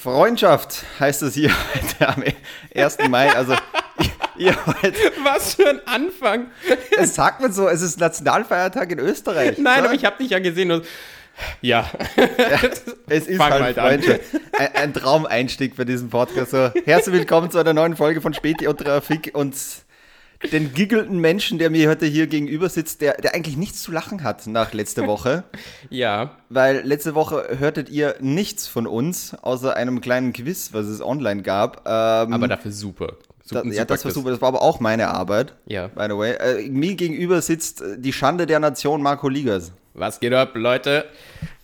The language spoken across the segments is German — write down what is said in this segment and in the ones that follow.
Freundschaft heißt es hier heute am 1. Mai. Also, ihr wollt, Was für ein Anfang. es sagt man so, es ist Nationalfeiertag in Österreich. Nein, so? aber ich habe dich ja gesehen. Und ja. Es ist Fang halt halt. Freundschaft. Ein, ein Traumeinstieg bei diesem Podcast. So, herzlich willkommen zu einer neuen Folge von Späti und Trafik und den giggelnden Menschen, der mir heute hier gegenüber sitzt, der, der eigentlich nichts zu lachen hat nach letzter Woche. Ja. Weil letzte Woche hörtet ihr nichts von uns, außer einem kleinen Quiz, was es online gab. Ähm, Aber dafür super. da, Super- ja, das war super. Das war aber auch meine Arbeit. Ja. By the way. Äh, mir gegenüber sitzt äh, die Schande der Nation, Marco Ligas. Was geht ab, Leute?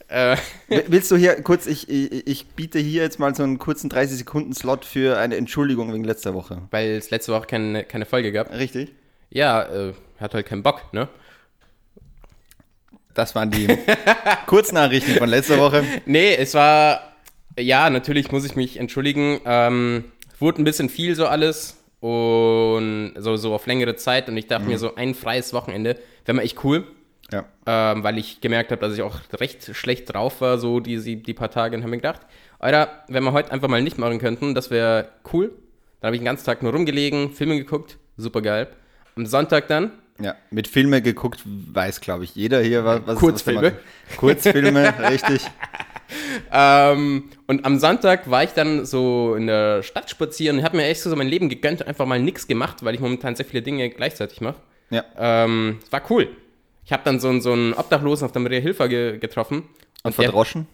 Äh, Willst du hier kurz, ich, ich, ich biete hier jetzt mal so einen kurzen 30-Sekunden-Slot für eine Entschuldigung wegen letzter Woche. weil es letzte Woche keine, keine Folge gab. Richtig? Ja, äh, hat halt keinen Bock, ne? Das waren die Kurznachrichten von letzter Woche. Nee, es war, ja, natürlich muss ich mich entschuldigen. Ähm, wurde ein bisschen viel so alles und so, so auf längere Zeit und ich dachte mir so, ein freies Wochenende wäre mal echt cool, Ja. ähm, weil ich gemerkt habe, dass ich auch recht schlecht drauf war, so die, die paar Tage und habe mir gedacht, Alter, wenn wir heute einfach mal nicht machen könnten, das wäre cool. Dann habe ich den ganzen Tag nur rumgelegen, Filme geguckt, super geil. Am Sonntag dann, Ja, mit Filme geguckt, weiß, glaube ich, jeder hier, was, was Kurzfilme. was. Kurzfilme, richtig. Ähm, und am Sonntag war ich dann so in der Stadt spazieren und habe mir echt so mein Leben gegönnt einfach mal nichts gemacht, weil ich momentan sehr viele Dinge gleichzeitig mache. Ja. Ähm, war cool. Ich habe dann so, einen- so einen Obdachlosen auf der Maria Hilfer ge getroffen. Und der- verdroschen?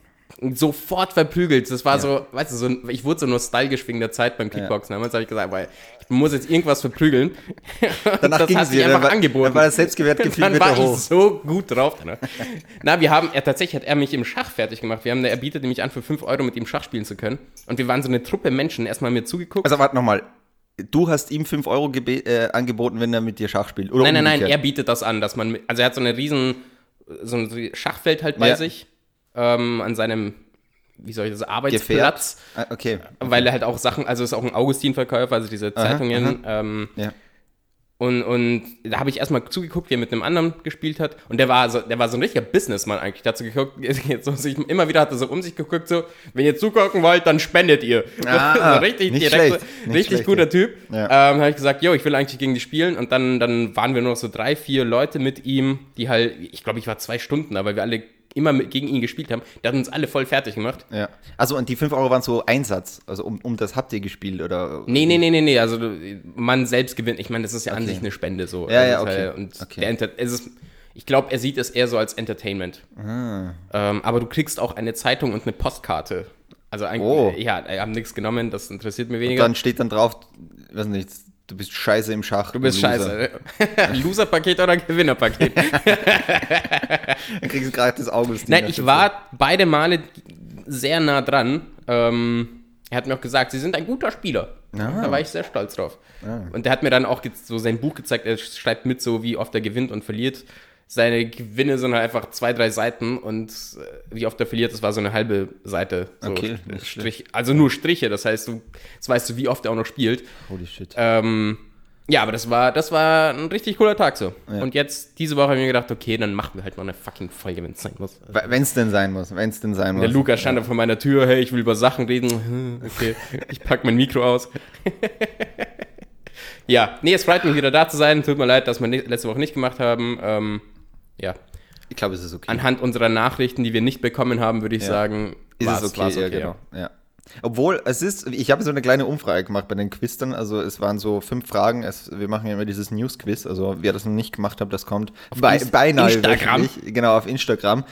sofort verprügelt. Das war so, weißt du, so, ich wurde so nostalgisch wegen der Zeit beim Kickboxen. Damals habe ich gesagt, weil ich muss jetzt irgendwas verprügeln. Danach das ging wieder. einfach war- angeboten. Dann war das Selbstgewertgefühl dann war hoch. ich so gut drauf. Ne? Na, wir haben, er tatsächlich hat er mich im Schach fertig gemacht. Wir haben, er bietet nämlich an, für 5 Euro mit ihm Schach spielen zu können. Und wir waren so eine Truppe Menschen, erstmal mir zugeguckt. Also warte nochmal. Du hast ihm 5 Euro äh, angeboten, wenn er mit dir Schach spielt. Oder nein, nein, nein, er bietet das an, dass man, also er hat so eine riesen, so ein Schachfeld halt bei Ja. sich, ähm, an seinem, wie soll ich das, Arbeitsplatz. Ah, okay. Weil er halt auch Sachen, also ist auch ein Augustin-Verkäufer, also diese Zeitungen. Ähm, Ja. Und, und da habe ich erstmal zugeguckt, wie er mit einem anderen gespielt hat. Und der war so, der war so ein richtiger Businessmann eigentlich. So geguckt, jetzt so, sich, immer wieder hat er so um sich geguckt, so, wenn ihr zugucken wollt, dann spendet ihr. Ah, so richtig direkt, schlecht, nicht richtig schlecht, guter ja. Typ. Ja. Ähm, habe ich gesagt, yo, ich will eigentlich gegen die spielen. Und dann, dann waren wir nur noch so drei, vier Leute mit ihm, die halt, ich glaube, ich war zwei Stunden weil wir alle immer mit, gegen ihn gespielt haben. Der hat uns alle voll fertig gemacht. Ja. Also und die 5 Euro waren so Einsatz. Also um, um das habt ihr gespielt oder? Nee, nee, nee, nee, nee. Also man selbst gewinnt. Ich meine, das ist ja an Okay. sich eine Spende so. Ja, ja, ist okay. halt- Und Okay. Der Enter es ist, ich glaube, er sieht es eher so als Entertainment. Ah. Ähm, aber du kriegst auch eine Zeitung und eine Postkarte. Also eigentlich, Oh. ja, haben nichts genommen, das interessiert mir weniger. Dann steht dann drauf, weiß nicht, du bist scheiße im Schach. du bist scheiße. Loser-Paket oder Gewinnerpaket? Dann kriegst du gerade das Augustin. Nein, ich war beide Male sehr nah dran. Ähm, er hat mir auch gesagt, Sie sind ein guter Spieler. Da war ich sehr stolz drauf. Und der hat mir dann auch so sein Buch gezeigt. Er schreibt mit, so wie oft er gewinnt und verliert. Seine Gewinne sind halt einfach zwei, drei Seiten und äh, wie oft er verliert, das war so eine halbe Seite. So Okay, Strich, also nur Striche, das heißt, du das weißt du, wie oft er auch noch spielt. Holy shit. Ähm, ja, aber das war, das war ein richtig cooler Tag so. Und jetzt, diese Woche habe ich mir gedacht, okay, dann machen wir halt noch eine fucking Folge, wenn es sein muss. Wenn es denn sein muss, wenn es denn sein muss. Der Lukas stand da vor meiner Tür, hey, ich will über Sachen reden. Okay, ich pack mein Mikro aus. ja, nee, es freut mich wieder da zu sein. Tut mir leid, dass wir letzte Woche nicht gemacht haben. Ähm, ja, Ich glaube, es ist okay. anhand unserer Nachrichten, die wir nicht bekommen haben, würde ich Ja. sagen, ist es okay, war's ja, genau. Ja. Obwohl, es ist, ich habe so eine kleine Umfrage gemacht bei den Quizern, also es waren so fünf Fragen, es, wir machen ja immer dieses News-Quiz, also wer das noch nicht gemacht hat, das kommt bei, Inst- beinahe Instagram. genau, auf Instagram,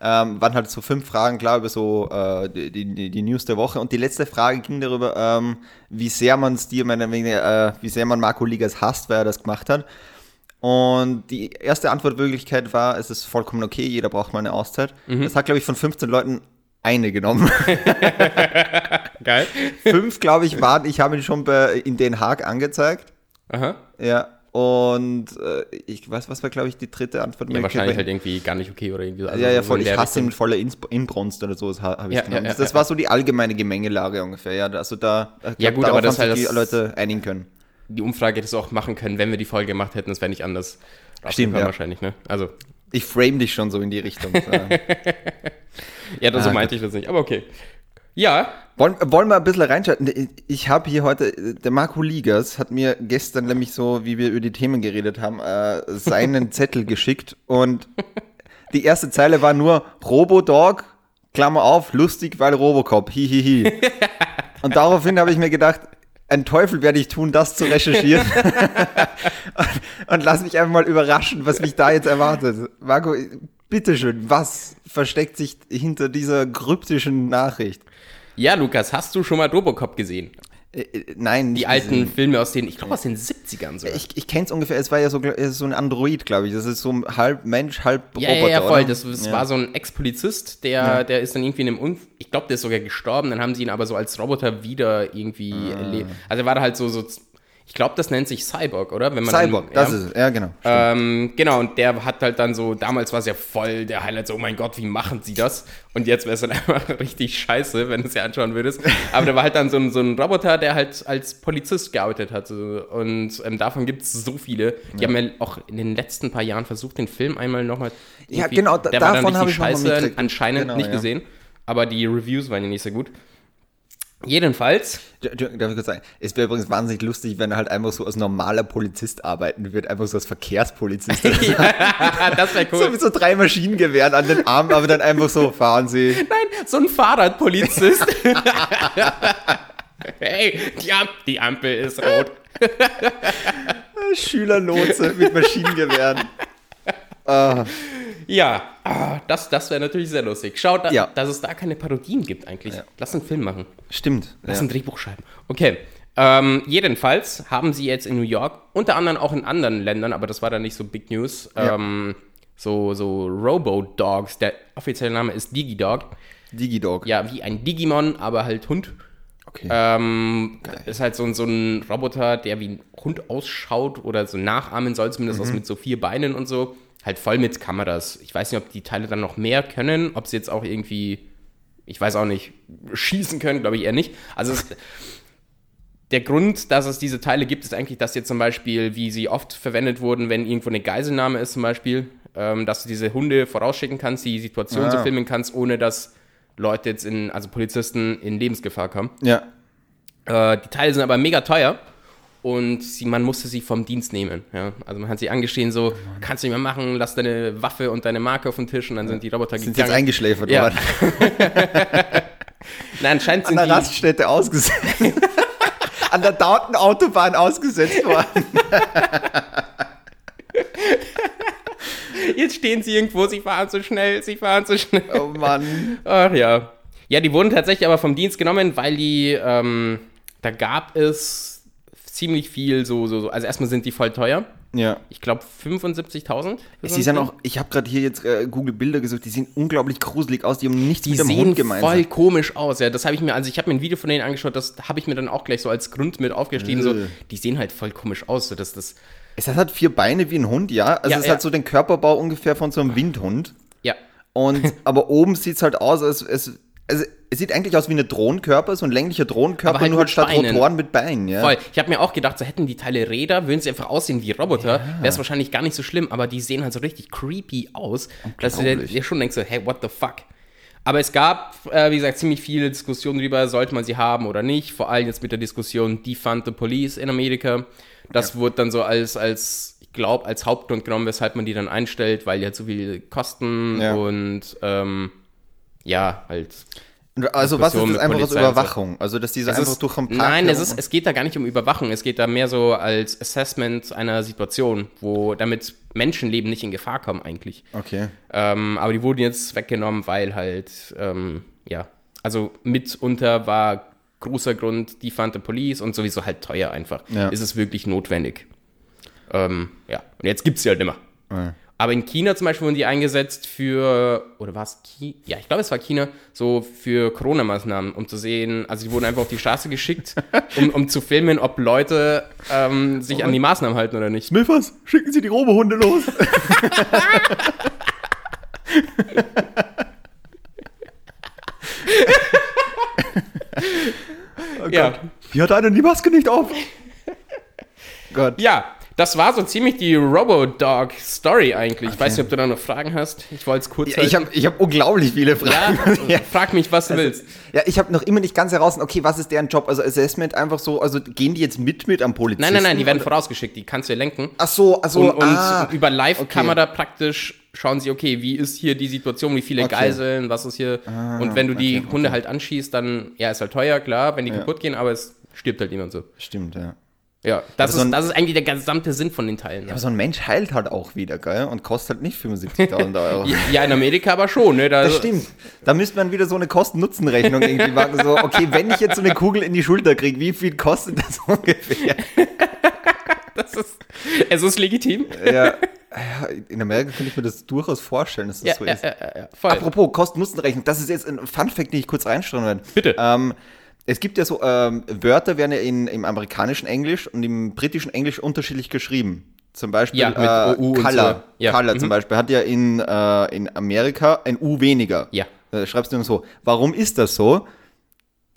ähm, waren halt so fünf Fragen, klar, über so äh, die, die, die News der Woche und die letzte Frage ging darüber, ähm, wie sehr man es dir, meine, äh, wie sehr man Marco Ligas hasst, weil er das gemacht hat. Und die erste Antwortmöglichkeit war, es ist vollkommen okay, jeder braucht mal eine Auszeit. Mhm. Das hat, glaube ich, von 15 Leuten eine genommen. Geil. Fünf, glaube ich, waren, ich habe ihn schon bei, in Den Haag angezeigt. Aha. Ja. Und äh, ich weiß, was war, glaube ich, die dritte Antwort? Ja, wahrscheinlich halt irgendwie gar nicht okay oder irgendwie so. Also ja, ja, so voll. Ich hasse ihn mit voller Ins- Inbrunst oder so, das ha- habe ich Ja, genommen. ja, ja, das war so die allgemeine Gemengelage ungefähr, ja. Also da, ich Ja, glaub, gut, aber das halt die Leute einigen können. Die Umfrage hättest du auch machen können, wenn wir die Folge gemacht hätten, das wäre nicht anders. Stimmt, ja. wahrscheinlich, ne? Also, Ich frame dich schon so in die Richtung. Äh, ja, das Ah, so meinte ich das nicht, aber okay. Ja, Wollen, wollen wir ein bisschen reinschauen? Ich habe hier heute, der Marco Ligas hat mir gestern nämlich so, wie wir über die Themen geredet haben, äh, seinen Zettel geschickt und die erste Zeile war nur Robodog, Klammer auf, lustig, weil Robocop, hihihi. und daraufhin habe ich mir gedacht, ein Teufel werde ich tun, das zu recherchieren. und, und lass mich einfach mal überraschen, was mich da jetzt erwartet. Marco, bitteschön, was versteckt sich hinter dieser kryptischen Nachricht? Ja, Lukas, hast du schon mal Robocop gesehen? Äh, äh, nein, Die alten gesehen. Filme aus den, ich glaube aus den 70ern so. Ich, ich kenne es ungefähr, es war ja so, so ein Android, glaube ich. Das ist so halb Mensch, halb ja, Roboter. Ja, ja, voll. Das, das ja. war so ein Ex-Polizist, der, ja. der ist dann irgendwie in einem Unfall, ich glaube, der ist sogar gestorben, dann haben sie ihn aber so als Roboter wieder irgendwie ah. erlebt. Also er war da halt so, so ich glaube, das nennt sich Cyborg, oder? Wenn man Cyborg, dann, das ist es, ja, genau. Ähm, genau, und der hat halt dann so, damals war es ja voll der Highlight, so, oh mein Gott, wie machen sie das? Und jetzt wäre es dann einfach richtig scheiße, wenn du es dir anschauen würdest. Aber der war halt dann so ein, so ein Roboter, der halt als Polizist gearbeitet hat. Und ähm, davon gibt es so viele. Die ja. haben ja auch in den letzten paar Jahren versucht, den Film einmal nochmal. Ja, genau, der davon habe ich scheiße anscheinend genau, nicht ja. gesehen. Aber die Reviews waren ja nicht so gut. Jedenfalls. Darf ich kurz sagen? Es wäre übrigens wahnsinnig lustig, wenn er halt einfach so als normaler Polizist arbeiten würde, einfach so als Verkehrspolizist. ja, das wäre cool. So mit so drei Maschinengewehren an den Armen, aber dann einfach so, fahren Sie. Nein, so ein Fahrradpolizist. hey, die, Am die Ampel ist rot. Schülerlotse mit Maschinengewehren. Ah. Ja, ah, das, das wäre natürlich sehr lustig. Schau, da, ja. dass es da keine Parodien gibt eigentlich. Ja. Lass einen Film machen. Stimmt. Lass ja. ein Drehbuch schreiben. Okay. Ähm, jedenfalls haben sie jetzt in New York, unter anderem auch in anderen Ländern, aber das war dann nicht so Big News, ähm, so, so Robo-Dogs. Der offizielle Name ist Digidog. Digidog. Ja, wie ein Digimon, aber halt Hund. Okay. Ähm, ist halt so, so ein Roboter, der wie ein Hund ausschaut oder so nachahmen soll, zumindest mhm. aus mit so vier Beinen und so halt voll mit Kameras. Ich weiß nicht, ob die Teile dann noch mehr können, ob sie jetzt auch irgendwie, ich weiß auch nicht, schießen können, glaube ich eher nicht. Also es, der Grund, dass es diese Teile gibt, ist eigentlich, dass jetzt zum Beispiel, wie sie oft verwendet wurden, wenn irgendwo eine Geiselnahme ist zum Beispiel, ähm, dass du diese Hunde vorausschicken kannst, die Situation ah. so filmen kannst, ohne dass Leute jetzt in, also Polizisten in Lebensgefahr kommen. Ja. Äh, die Teile sind aber mega teuer und sie, man musste sie vom Dienst nehmen. Ja? Also man hat sie angeschrien, so, kannst du nicht mehr machen, lass deine Waffe und deine Marke auf den Tisch und dann sind die Roboter sind gegangen. Sind jetzt eingeschläfert ja. worden? Nein, anscheinend sind An der Raststätte ausgesetzt. An der dauernden Autobahn ausgesetzt worden. Jetzt stehen sie irgendwo, sie fahren zu schnell, sie fahren zu schnell. Oh Mann. Ach ja. Ja, die wurden tatsächlich aber vom Dienst genommen, weil die, ähm, da gab es ziemlich viel so, so, so. Also erstmal sind die voll teuer. Ja. Ich glaube 75.000. Sie sind auch, ich habe gerade hier jetzt äh, Google Bilder gesucht, die sehen unglaublich gruselig aus, die haben nichts die mit dem Hund gemeinsam. Die sehen voll komisch aus, ja. Das habe ich mir, also ich habe mir ein Video von denen angeschaut, das habe ich mir dann auch gleich so als Grund mit aufgeschrieben, äh. so, die sehen halt voll komisch aus, so dass das. Es hat halt vier Beine wie ein Hund, ja. Also ja, es ja. hat so den Körperbau ungefähr von so einem Windhund. Ja. Und, aber oben sieht es halt aus, als, als also es sieht eigentlich aus wie ein Drohnenkörper, so ein länglicher Drohnenkörper, halt nur halt statt Beinen. Rotoren mit Beinen, ja. Voll. Ich habe mir auch gedacht, so hätten die Teile Räder, würden sie einfach aussehen wie Roboter, ja. wäre es wahrscheinlich gar nicht so schlimm, aber die sehen halt so richtig creepy aus, dass du dir schon denkst, so, hey, what the fuck? Aber es gab, äh, wie gesagt, ziemlich viele Diskussionen darüber, sollte man sie haben oder nicht. Vor allem jetzt mit der Diskussion Defund the Police in Amerika. Das ja. wurde dann so als, als ich glaube, als Hauptgrund genommen, weshalb man die dann einstellt, weil die halt so viel kosten ja. und ähm, ja, halt also was ist das einfach aus Überwachung? Also dass diese es einfach ist, durch ein Park Nein, es, ist, es geht da gar nicht um Überwachung, es geht da mehr so als Assessment einer Situation, wo damit Menschenleben nicht in Gefahr kommen eigentlich. Okay. Ähm, aber die wurden jetzt weggenommen, weil halt, ähm, ja, also mitunter war großer Grund, die fand Police und sowieso halt teuer einfach. Ja. Ist es wirklich notwendig? Ähm, ja, und jetzt gibt es sie halt immer. Ja. Aber in China zum Beispiel wurden die eingesetzt für, oder war es China? Ja, ich glaube, es war China, so für Corona-Maßnahmen, um zu sehen, also die wurden einfach auf die Straße geschickt, um, um zu filmen, ob Leute ähm, sich oh an die Maßnahmen halten oder nicht. Smithers, schicken Sie die Robohunde los. oh ja. Wie hat einer die Maske nicht auf? Gott. Ja, das war so ziemlich die Robo-Dog-Story eigentlich. Ich weiß nicht, ob du da noch Fragen hast. Ich wollte es kurz Ja, ich habe ich hab unglaublich viele Fragen. ja, frag mich, was du willst. Ja, ich habe noch immer nicht ganz heraus, okay, was ist deren Job? Also Assessment einfach so, also gehen die jetzt mit mit am Polizisten? Nein, nein, nein, die werden vorausgeschickt, die kannst du ja lenken. Ach so, also Und, und ah, über Live-Kamera praktisch schauen sie, okay, wie ist hier die Situation, wie viele Okay. Ah, Geiseln, was ist hier. und wenn du die okay, Hunde halt anschießt, dann, ja, ist halt teuer, klar, wenn die kaputt gehen, aber es stirbt halt niemand so. stimmt, ja. Ja, das, so ein- ist, das ist eigentlich der gesamte Sinn von den Teilen. Ja, Aber so ein Mensch heilt halt auch wieder, gell? Und kostet halt nicht 75.000 Euro. ja in Amerika aber schon, ne? Da, Das stimmt. Da müsste man wieder so eine Kosten-Nutzen-Rechnung irgendwie machen. So, okay, wenn ich jetzt so eine Kugel in die Schulter kriege, wie viel kostet das ungefähr? Das ist, es ist legitim. Ja, in Amerika könnte ich mir das durchaus vorstellen, dass das Ja, so ist. ja, ja. Apropos Kosten-Nutzen-Rechnung, das ist jetzt ein Fun-Fact, den ich kurz reinstellen werde. Bitte. Ähm, es gibt ja so, ähm, Wörter werden ja in, im amerikanischen Englisch und im britischen Englisch unterschiedlich geschrieben. Zum Beispiel Ja, mit äh, Color. so. Ja. Color Mhm. zum Beispiel hat ja in, äh, in Amerika ein U weniger. Ja. Äh, schreibst du dann so. Warum ist das so?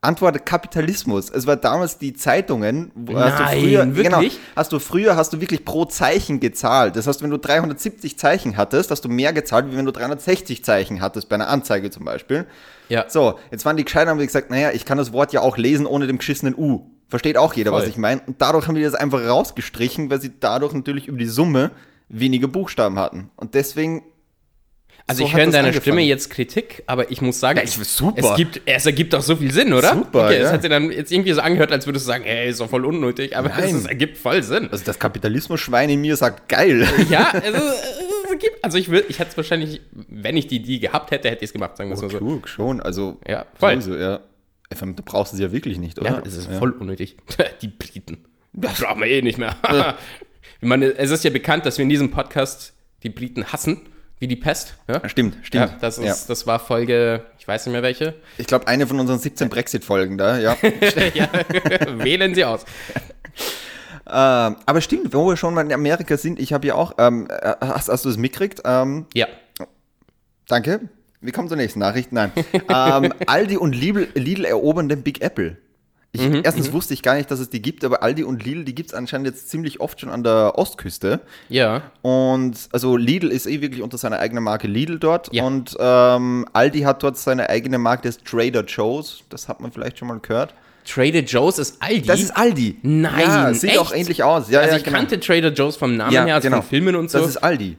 Antwort Kapitalismus. Es war damals die Zeitungen, wo hast du Nein, früher, wirklich? genau, hast du früher hast du wirklich pro Zeichen gezahlt. Das heißt, wenn du 370 Zeichen hattest, hast du mehr gezahlt, wie wenn du 360 Zeichen hattest bei einer Anzeige zum Beispiel. Ja. So, jetzt waren die gescheiter haben die gesagt, naja, ich kann das Wort ja auch lesen ohne dem geschissenen U. Versteht auch jeder, Voll. was ich meine. Und dadurch haben die das einfach rausgestrichen, weil sie dadurch natürlich über die Summe weniger Buchstaben hatten. Und deswegen. Also so ich höre in deiner angefangen. Stimme jetzt Kritik, aber ich muss sagen, Ja, ich- super. Es, gibt, es ergibt doch so viel Sinn, oder? Super, okay, ja. Das hat sich dann jetzt irgendwie so angehört, als würdest du sagen, ey, ist doch voll unnötig, aber Nein. es ergibt voll Sinn. Also das Kapitalismus-Schwein in mir sagt geil. Ja, es, ist, es ergibt, also ich will, ich hätte es wahrscheinlich, wenn ich die Idee gehabt hätte, hätte ich es gemacht, sagen wir es mal so. Klug, schon. Also, Ja, voll. sowieso, ja. FM, Du brauchst es ja wirklich nicht, oder? Ja, es ist voll unnötig. Die Briten. Das brauchen wir eh nicht mehr. ich meine, es ist ja bekannt, dass wir in diesem Podcast die Briten hassen, wie die Pest. Ja, Stimmt, stimmt. ja das, ist, das war Folge, ich weiß nicht mehr welche. Ich glaube, eine von unseren 17 Brexit-Folgen da, ja. ja, wählen Sie aus. ähm, aber stimmt, wo wir schon mal in Amerika sind, ich habe ja auch, ähm, äh, hast, hast du es mitgekriegt? Ähm, Ja. danke. Wir kommen zur nächsten Nachricht. Nein. ähm, Aldi und Lidl, Lidl erobern den Big Apple. Ich, Mhm, erstens wusste ich gar nicht, dass es die gibt, aber Aldi und Lidl, die gibt es anscheinend jetzt ziemlich oft schon an der Ostküste. Ja. Und also Lidl ist eh wirklich unter seiner eigenen Marke Lidl dort. Ja. Und ähm, Aldi hat dort seine eigene Marke des Trader Joe's. Das hat man vielleicht schon mal gehört. Trader Joe's ist Aldi. Das ist Aldi. Nein, Ja, sieht echt? auch ähnlich aus. Ja, also ja, ich genau. kannte Trader Joe's vom Namen ja, her, also genau. von Filmen und so. Das ist Aldi.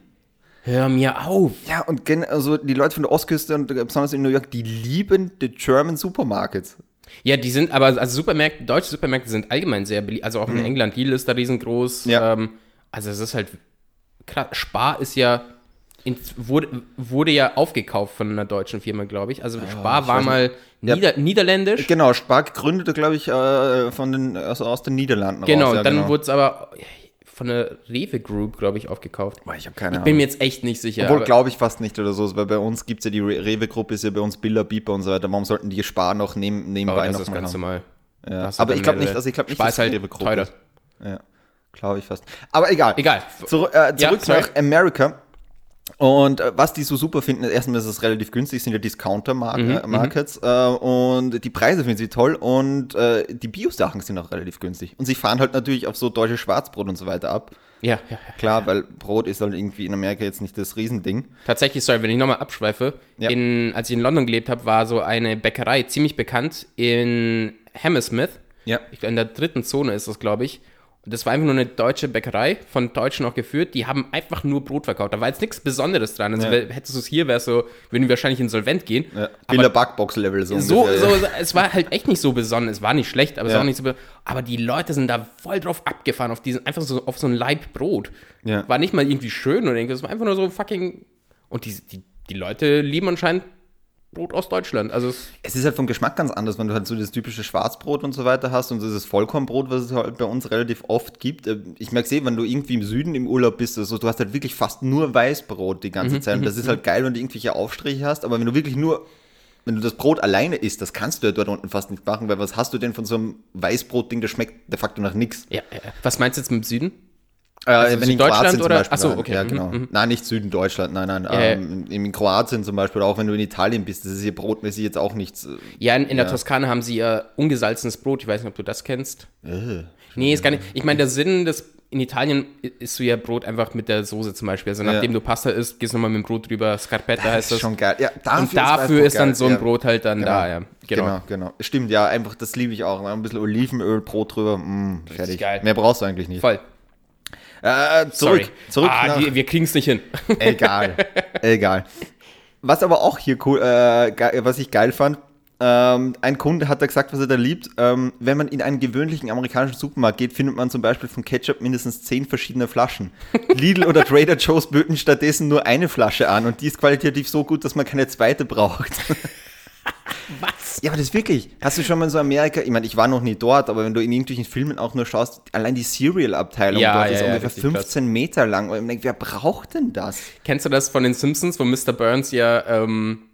Hör mir auf. Ja, und also die Leute von der Ostküste und besonders in New York, die lieben die German Supermarkets. Ja, die sind aber, also Supermärkte, deutsche Supermärkte sind allgemein sehr beliebt. Also auch in England, Lidl ist da riesengroß. Mhm. Ja. Ähm, also es ist halt, krass, Spar ist ja, wurde, wurde ja aufgekauft von einer deutschen Firma, glaube ich. Also Spar war weiß mal Ja. Nieder, niederländisch. Genau, Spar gründete, glaube ich, äh, von den, also aus den Niederlanden Genau, raus. Ja, dann genau. wurde es aber von der Rewe Group, glaube ich, aufgekauft. Boah, Ich habe keine Bin Ahnung. mir jetzt echt nicht sicher. Obwohl glaube ich fast nicht oder so, weil bei uns gibt es ja die Re- Rewe-Gruppe, ist ja bei uns Billa, Beeper und so weiter. Warum sollten die Spar noch neben, nebenbei aber das noch ist ganz haben? normal. Ja. Hast du Aber ich glaube nicht, also ich glaube nicht, Spar dass ist halt die Rewe-Gruppe teurer. ist. Ja, glaube ich fast. Aber egal. Egal. Zurück, äh, Ja, zurück sorry. nach Amerika. Und äh, was die so super finden, ist erstmal ist es relativ günstig, sind ja Discounter-Markets äh, und die Preise finden sie toll und äh, die Bio-Sachen sind auch relativ günstig. Und sie fahren halt natürlich auf so deutsche Schwarzbrot und so weiter ab. Ja, ja, ja. Klar, weil Brot ist halt irgendwie in Amerika jetzt nicht das Riesending. Tatsächlich, sorry, wenn ich nochmal abschweife, Ja. in, als ich in London gelebt habe, war so eine Bäckerei ziemlich bekannt in Hammersmith. Ja. In der dritten Zone ist das, glaube ich. Das war einfach nur eine deutsche Bäckerei, von Deutschen auch geführt. Die haben einfach nur Brot verkauft. Da war jetzt nichts Besonderes dran. Also Ja. hättest du es hier, wäre so, würden die wahrscheinlich insolvent gehen. Ja. Billa Backbox-Level so, so, ungefähr, so, es war halt echt nicht so besonders. Es war nicht schlecht, aber es war auch nicht so. be- Aber die Leute sind da voll drauf abgefahren, auf diesen, einfach so auf so ein Laib Brot. War nicht mal irgendwie schön oder irgendwas. Es war einfach nur so fucking. Und die, die, die Leute lieben anscheinend Brot aus Deutschland. Also es, Es ist halt vom Geschmack ganz anders, wenn du halt so das typische Schwarzbrot und so weiter hast und dieses Vollkornbrot, was es halt bei uns relativ oft gibt. Äh, Ich merke eh, wenn du irgendwie im Süden im Urlaub bist, also du hast halt wirklich fast nur Weißbrot die ganze Zeit. Und das ist halt geil, wenn du irgendwelche Aufstriche hast, aber wenn du wirklich nur, wenn du das Brot alleine isst, das kannst du ja dort unten fast nicht machen, weil was hast du denn von so einem Weißbrot-Ding, das schmeckt de facto nach nichts. ja, ja. Was meinst du jetzt mit dem Süden? Äh, Also wenn in Kroatien zum oder- Beispiel. Ach so, nein. okay. Ja, Mhm, genau. mhm. Nein, nicht Süden Deutschland, nein, nein. Ja, ja. ähm, in, in Kroatien zum Beispiel, auch wenn du in Italien bist, das ist hier brotmäßig jetzt auch nichts. äh, Ja, in, in der Toskana haben sie ja ungesalzenes Brot. Ich weiß nicht, ob du das kennst. Äh, Nee, ist gar nicht. Ich meine, der Sinn des. in Italien isst du ja Brot einfach mit der Soße zum Beispiel. Also nachdem Ja. du Pasta isst, gehst du nochmal mit dem Brot drüber. Scarpetta Das heißt ist das. schon geil. Ja, dafür Und dafür Weißbrot ist dann geil. so ein Ja. Brot halt dann Genau. da, ja. Genau. Genau, genau. Stimmt, ja, einfach, das liebe ich auch. Ein bisschen Olivenöl, Brot drüber, mm, fertig. geil. Mehr brauchst du eigentlich nicht. Voll. Äh, zurück, Sorry. zurück ah, nach, die, wir kriegen es nicht hin. Egal. Egal. Was aber auch hier cool, äh, was ich geil fand, ähm, ein Kunde hat da gesagt, was er da liebt. Ähm, wenn man in einen gewöhnlichen amerikanischen Supermarkt geht, findet man zum Beispiel von Ketchup mindestens zehn verschiedene Flaschen. Lidl oder Trader Joe's böten stattdessen nur eine Flasche an und die ist qualitativ so gut, dass man keine zweite braucht. Was? Ja, aber das ist wirklich. Hast du schon mal in so Amerika, ich meine, ich war noch nie dort, aber wenn du in irgendwelchen Filmen auch nur schaust, allein die Cereal-Abteilung Ja, dort ja, ist ja, ungefähr richtig krass. 15 Meter lang. Und ich denke, wer braucht denn das? Kennst du das von den Simpsons, wo Mr. Burns ja, ähm,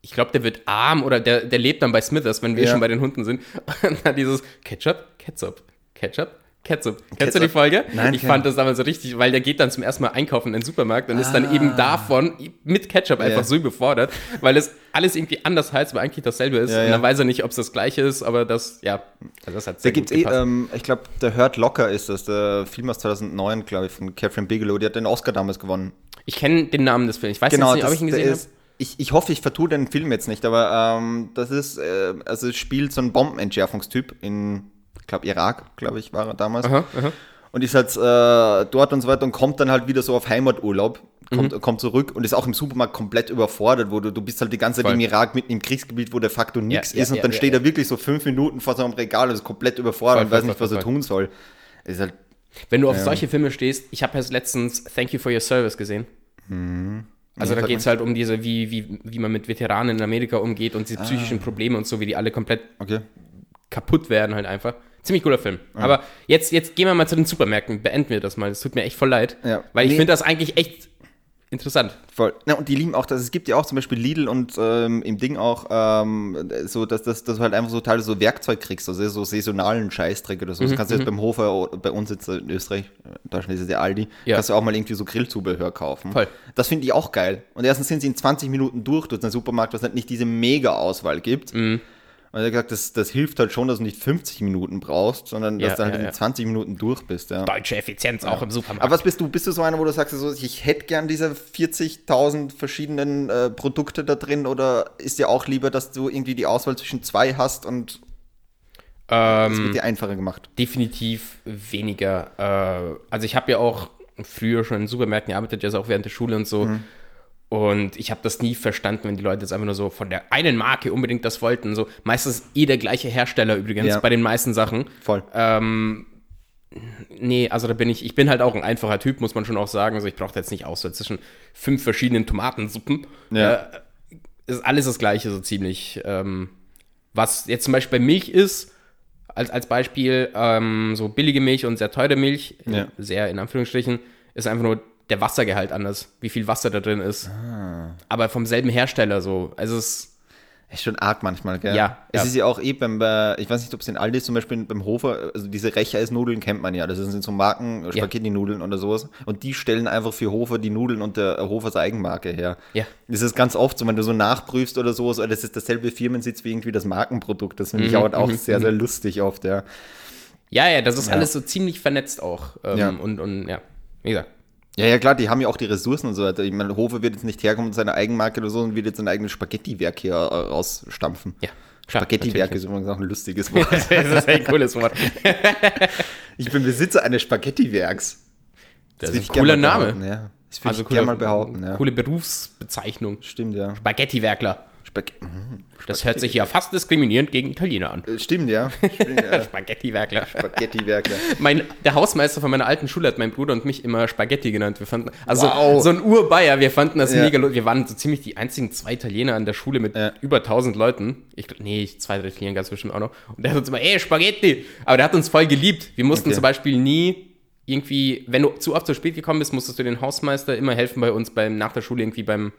ich glaube, der wird arm oder der, der lebt dann bei Smithers, wenn wir schon bei den Hunden sind. Und dann dieses Ketchup, Ketchup, Ketchup, Ketchup. Kennst du Ketchup. die Folge? Nein, ich fand das damals so richtig, weil der geht dann zum ersten Mal einkaufen in den Supermarkt und ist dann eben davon mit Ketchup einfach Ah. Ja. so überfordert, weil es alles irgendwie anders heißt, aber eigentlich dasselbe ist. Ja, Und ja. dann weiß er nicht, ob es das gleiche ist, aber das, ja, also das hat Da sehr gibt's gut eh, ähm, ich glaube, der Hurt Locker ist das, der Film aus 2009, glaube ich, von Catherine Bigelow. Die hat den Oscar damals gewonnen. ich kenne den Namen des Films. Ich weiß Genau, jetzt nicht, ob ich ihn gesehen habe. ich, ich hoffe, ich vertue den Film jetzt nicht, aber ähm, das ist, äh, also es spielt so ein Bombenentschärfungstyp in, glaube, Irak, glaube ich, war er damals. Aha, aha. Und ist halt äh, dort und so weiter und kommt dann halt wieder so auf Heimaturlaub, kommt, Mhm. kommt zurück und ist auch im Supermarkt komplett überfordert, wo du, du bist halt die ganze Zeit Voll. im Irak mitten im Kriegsgebiet, wo de facto nichts ja, ist und ja, dann ja, steht er wirklich so fünf Minuten vor so einem Regal und ist komplett überfordert Voll, und weiß nicht, was er tun soll. Ist halt, Wenn du auf solche Filme stehst, ich habe erst letztens Thank You for Your Service gesehen. Also Mhm. Ja, da geht es halt um diese, wie, wie, wie man mit Veteranen in Amerika umgeht und diese psychischen Probleme und so, wie die alle komplett okay. kaputt werden halt einfach. Ziemlich cooler Film. Aber jetzt, jetzt gehen wir mal zu den Supermärkten. Beenden wir das mal. Das tut mir echt voll leid. Ja. Weil ich Nee. finde das eigentlich echt interessant. Voll. Na, und die lieben auch, dass es gibt ja auch zum Beispiel Lidl und ähm, im Ding auch ähm, so, dass, dass, dass du halt einfach so Teile so Werkzeug kriegst, also so saisonalen Scheißdreck oder so. Mhm, Das kannst du jetzt beim Hofer, bei uns jetzt in Österreich, in Deutschland ist es der Aldi, Ja. kannst du auch mal irgendwie so Grillzubehör kaufen. Voll. Das finde ich auch geil. Und erstens sind sie in 20 Minuten durch durch den Supermarkt, was halt nicht diese Mega-Auswahl gibt. Mhm. Und er hat gesagt, das, das hilft halt schon, dass du nicht 50 Minuten brauchst, sondern dass Ja, du halt ja, in ja. 20 Minuten durch bist. Ja. Deutsche Effizienz auch im Supermarkt. Aber was bist du? Bist du so einer, wo du sagst, ich hätte gern diese 40.000 verschiedenen äh, Produkte da drin oder ist dir auch lieber, dass du irgendwie die Auswahl zwischen zwei hast und ähm, wird dir einfacher gemacht? definitiv weniger. Äh, also ich habe ja auch früher schon in Supermärkten gearbeitet, jetzt auch während der Schule und so. Mhm. Und ich habe das nie verstanden, wenn die Leute jetzt einfach nur so von der einen Marke unbedingt das wollten. So meistens eh der gleiche Hersteller übrigens Ja. bei den meisten Sachen. Voll. Ähm, nee, also da bin ich, ich bin halt auch ein einfacher Typ, muss man schon auch sagen. Also ich brauche jetzt nicht Auswahl zwischen fünf verschiedenen Tomatensuppen. Ja. Äh, ist alles das Gleiche so ziemlich. Ähm, was jetzt zum Beispiel bei Milch ist, als, als Beispiel, ähm, so billige Milch und sehr teure Milch, Ja. sehr in Anführungsstrichen, ist einfach nur der Wassergehalt anders, wie viel Wasser da drin ist. Ah. Aber vom selben Hersteller so. Also es Ist schon arg manchmal, gell? Ja, Es ja. ist ja auch eh beim, bei, ich weiß nicht, ob es in Aldi zum Beispiel beim Hofer, also diese Recheisnudeln kennt man ja. Das sind so Marken, äh, Spaghetti-Nudeln oder sowas. Und die stellen einfach für Hofer die Nudeln unter Hofers Eigenmarke her. Ja. Das ist ganz oft so, wenn du so nachprüfst oder sowas, das ist dasselbe Firmensitz wie irgendwie das Markenprodukt. Das finde ich Mhm, auch, auch sehr, sehr lustig oft, ja. Ja, ja, das ist alles so ziemlich vernetzt auch. Ähm, Ja. Und, und ja, wie gesagt. Ja, ja, klar, die haben ja auch die Ressourcen und so weiter. Ich meine, Hofer wird jetzt nicht herkommen mit seiner Eigenmarke oder so und wird jetzt ein eigenes Spaghetti-Werk hier äh, rausstampfen. Ja, Spaghetti-Werk ist übrigens auch ein lustiges Wort. das ist ein cooles Wort. ich bin Besitzer eines Spaghetti-Werks. Das will ist ein cooler Name. Ja. Das will Also ich gerne mal behaupten, ja. coole Berufsbezeichnung. Stimmt, ja. Spaghetti-Werkler. Spag mhm. Das hört sich ja fast diskriminierend gegen Italiener an. Äh, Stimmt, ja. Ja. Spaghetti-Werkler. Spaghetti-Werke. Mein, der Hausmeister von meiner alten Schule hat mein Bruder und mich immer Spaghetti genannt. Wir fanden, also Wow. so ein Urbayer, wir fanden das Ja. mega lustig. Wir waren so ziemlich die einzigen zwei Italiener an der Schule mit Ja. über 1000 Leuten. Ich, glaub- nee, zwei, drei Italiener ganz bestimmt auch noch. Und der hat uns immer, ey, Spaghetti. Aber der hat uns voll geliebt. Wir mussten Okay. zum Beispiel nie irgendwie, wenn du zu oft zu spät gekommen bist, musstest du den Hausmeister immer helfen bei uns beim, nach der Schule irgendwie beim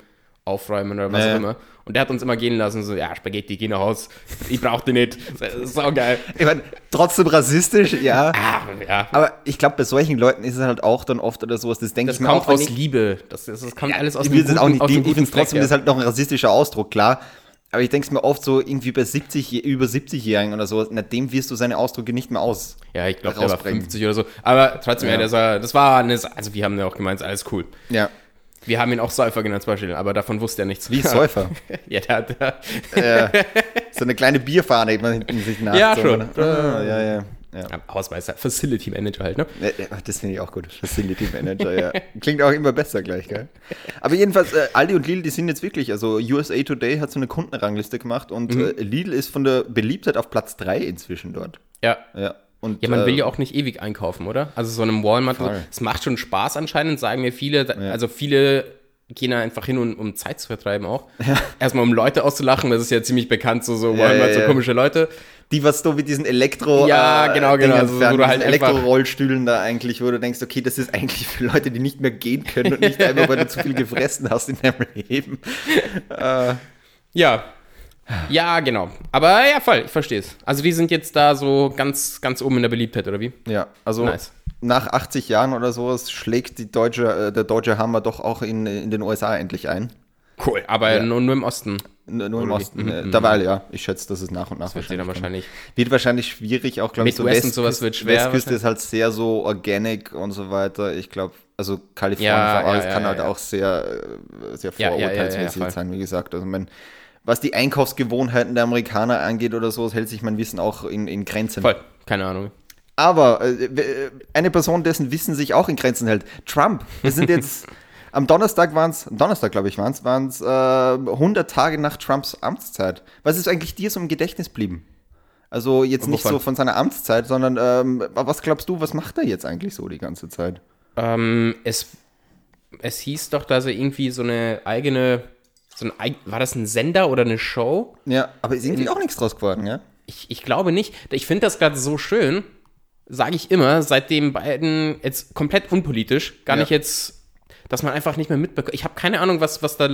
Aufräumen oder was Ja. auch immer. Und der hat uns immer gehen lassen, so, ja, Spaghetti, geh nach Haus. Ich brauch die nicht. Das ist saugeil. Ich meine, trotzdem rassistisch, ja. Ah, ja. Aber ich glaube, bei solchen Leuten ist es halt auch dann oft oder sowas, das denke Das ich mir kommt auch, wenn aus ich- Liebe. Das, das, das kommt alles aus will das auch nicht, aus ich dem guten es trotzdem, das ist halt noch ein rassistischer Ausdruck, klar. Aber ich denke es mir oft so, irgendwie bei 70, über 70-Jährigen oder so, na, dem wirst du seine Ausdrücke nicht mehr aus. Ja, ich glaube, der war 50 oder so. Aber trotzdem, ja. ja das, war, das war eine, also wir haben ja auch gemeint, alles cool. Ja. Wir haben ihn auch Säufer genannt zum Beispiel, aber davon wusste er nichts. Wie Säufer? ja, der hat. äh, so eine kleine Bierfahne, die man hinten sich nach. Ja, so, schon. Ah, ja, ja. Ja. Hausmeister, Facility Manager halt, ne? Das finde ich auch gut. Facility Manager, ja. Klingt auch immer besser gleich, gell? Aber jedenfalls, äh, Aldi und Lidl, die sind jetzt wirklich, also USA Today hat so eine Kundenrangliste gemacht und mhm. äh, Lidl ist von der Beliebtheit auf Platz 3 inzwischen dort. Ja. Ja. Und, ja, man äh, will ja auch nicht ewig einkaufen, oder? Also so einem Walmart, es macht schon Spaß anscheinend, sagen mir viele. Ja. Also viele gehen da einfach hin, um, um Zeit zu vertreiben auch. Ja. Erstmal um Leute auszulachen, das ist ja ziemlich bekannt, so, so Walmart, ja, so komische Leute die, was du mit diesen Elektro ja, genau, genau. also, wo du halt Elektro-Rollstühlen da eigentlich, wo du denkst, okay, das ist eigentlich für Leute, die nicht mehr gehen können und nicht einfach, weil du zu viel gefressen hast in deinem Leben. äh. Ja. Ja, genau. Aber ja, voll, ich verstehe es. Also die sind jetzt da so ganz, ganz oben in der Beliebtheit, oder wie? Ja, also nice. nach 80 Jahren oder sowas schlägt die deutsche, äh, der deutsche Hammer doch auch in, in den USA endlich ein. Cool, aber ja. nur, nur im Osten. Nur, nur im Osten. Mhm. mhm. Dabei, ja. Ich schätze, dass es nach und nach das wahrscheinlich, wahrscheinlich. Wird wahrscheinlich schwierig, auch glaube ich, so West und sowas wird schwer. Westküste ist halt sehr so organic und so weiter. Ich glaube, also Kalifornien ja, ja, ja, kann halt auch sehr, äh, sehr vorurteilsmäßig sein, wie gesagt. Also mein, was die Einkaufsgewohnheiten der Amerikaner angeht oder so, hält sich mein Wissen auch in, in Grenzen. Voll, keine Ahnung. Aber äh, eine Person, dessen Wissen sich auch in Grenzen hält, Trump. Wir sind jetzt Am Donnerstag waren es, Donnerstag glaube ich waren es, waren es äh, 100 Tage nach Trumps Amtszeit. Was ist eigentlich dir so im Gedächtnis blieben? Also jetzt nicht so von seiner Amtszeit, sondern ähm, was glaubst du, was macht er jetzt eigentlich so die ganze Zeit? Ähm, es, es hieß doch, dass er irgendwie so eine eigene, so ein, war das ein Sender oder eine Show? Ja, aber ist irgendwie In, auch nichts draus geworden, ja? Ich, ich glaube nicht. Ich finde das gerade so schön, sage ich immer, seitdem beiden jetzt komplett unpolitisch, gar ja. nicht jetzt dass man einfach nicht mehr mitbekommt. Ich habe keine Ahnung, was, was da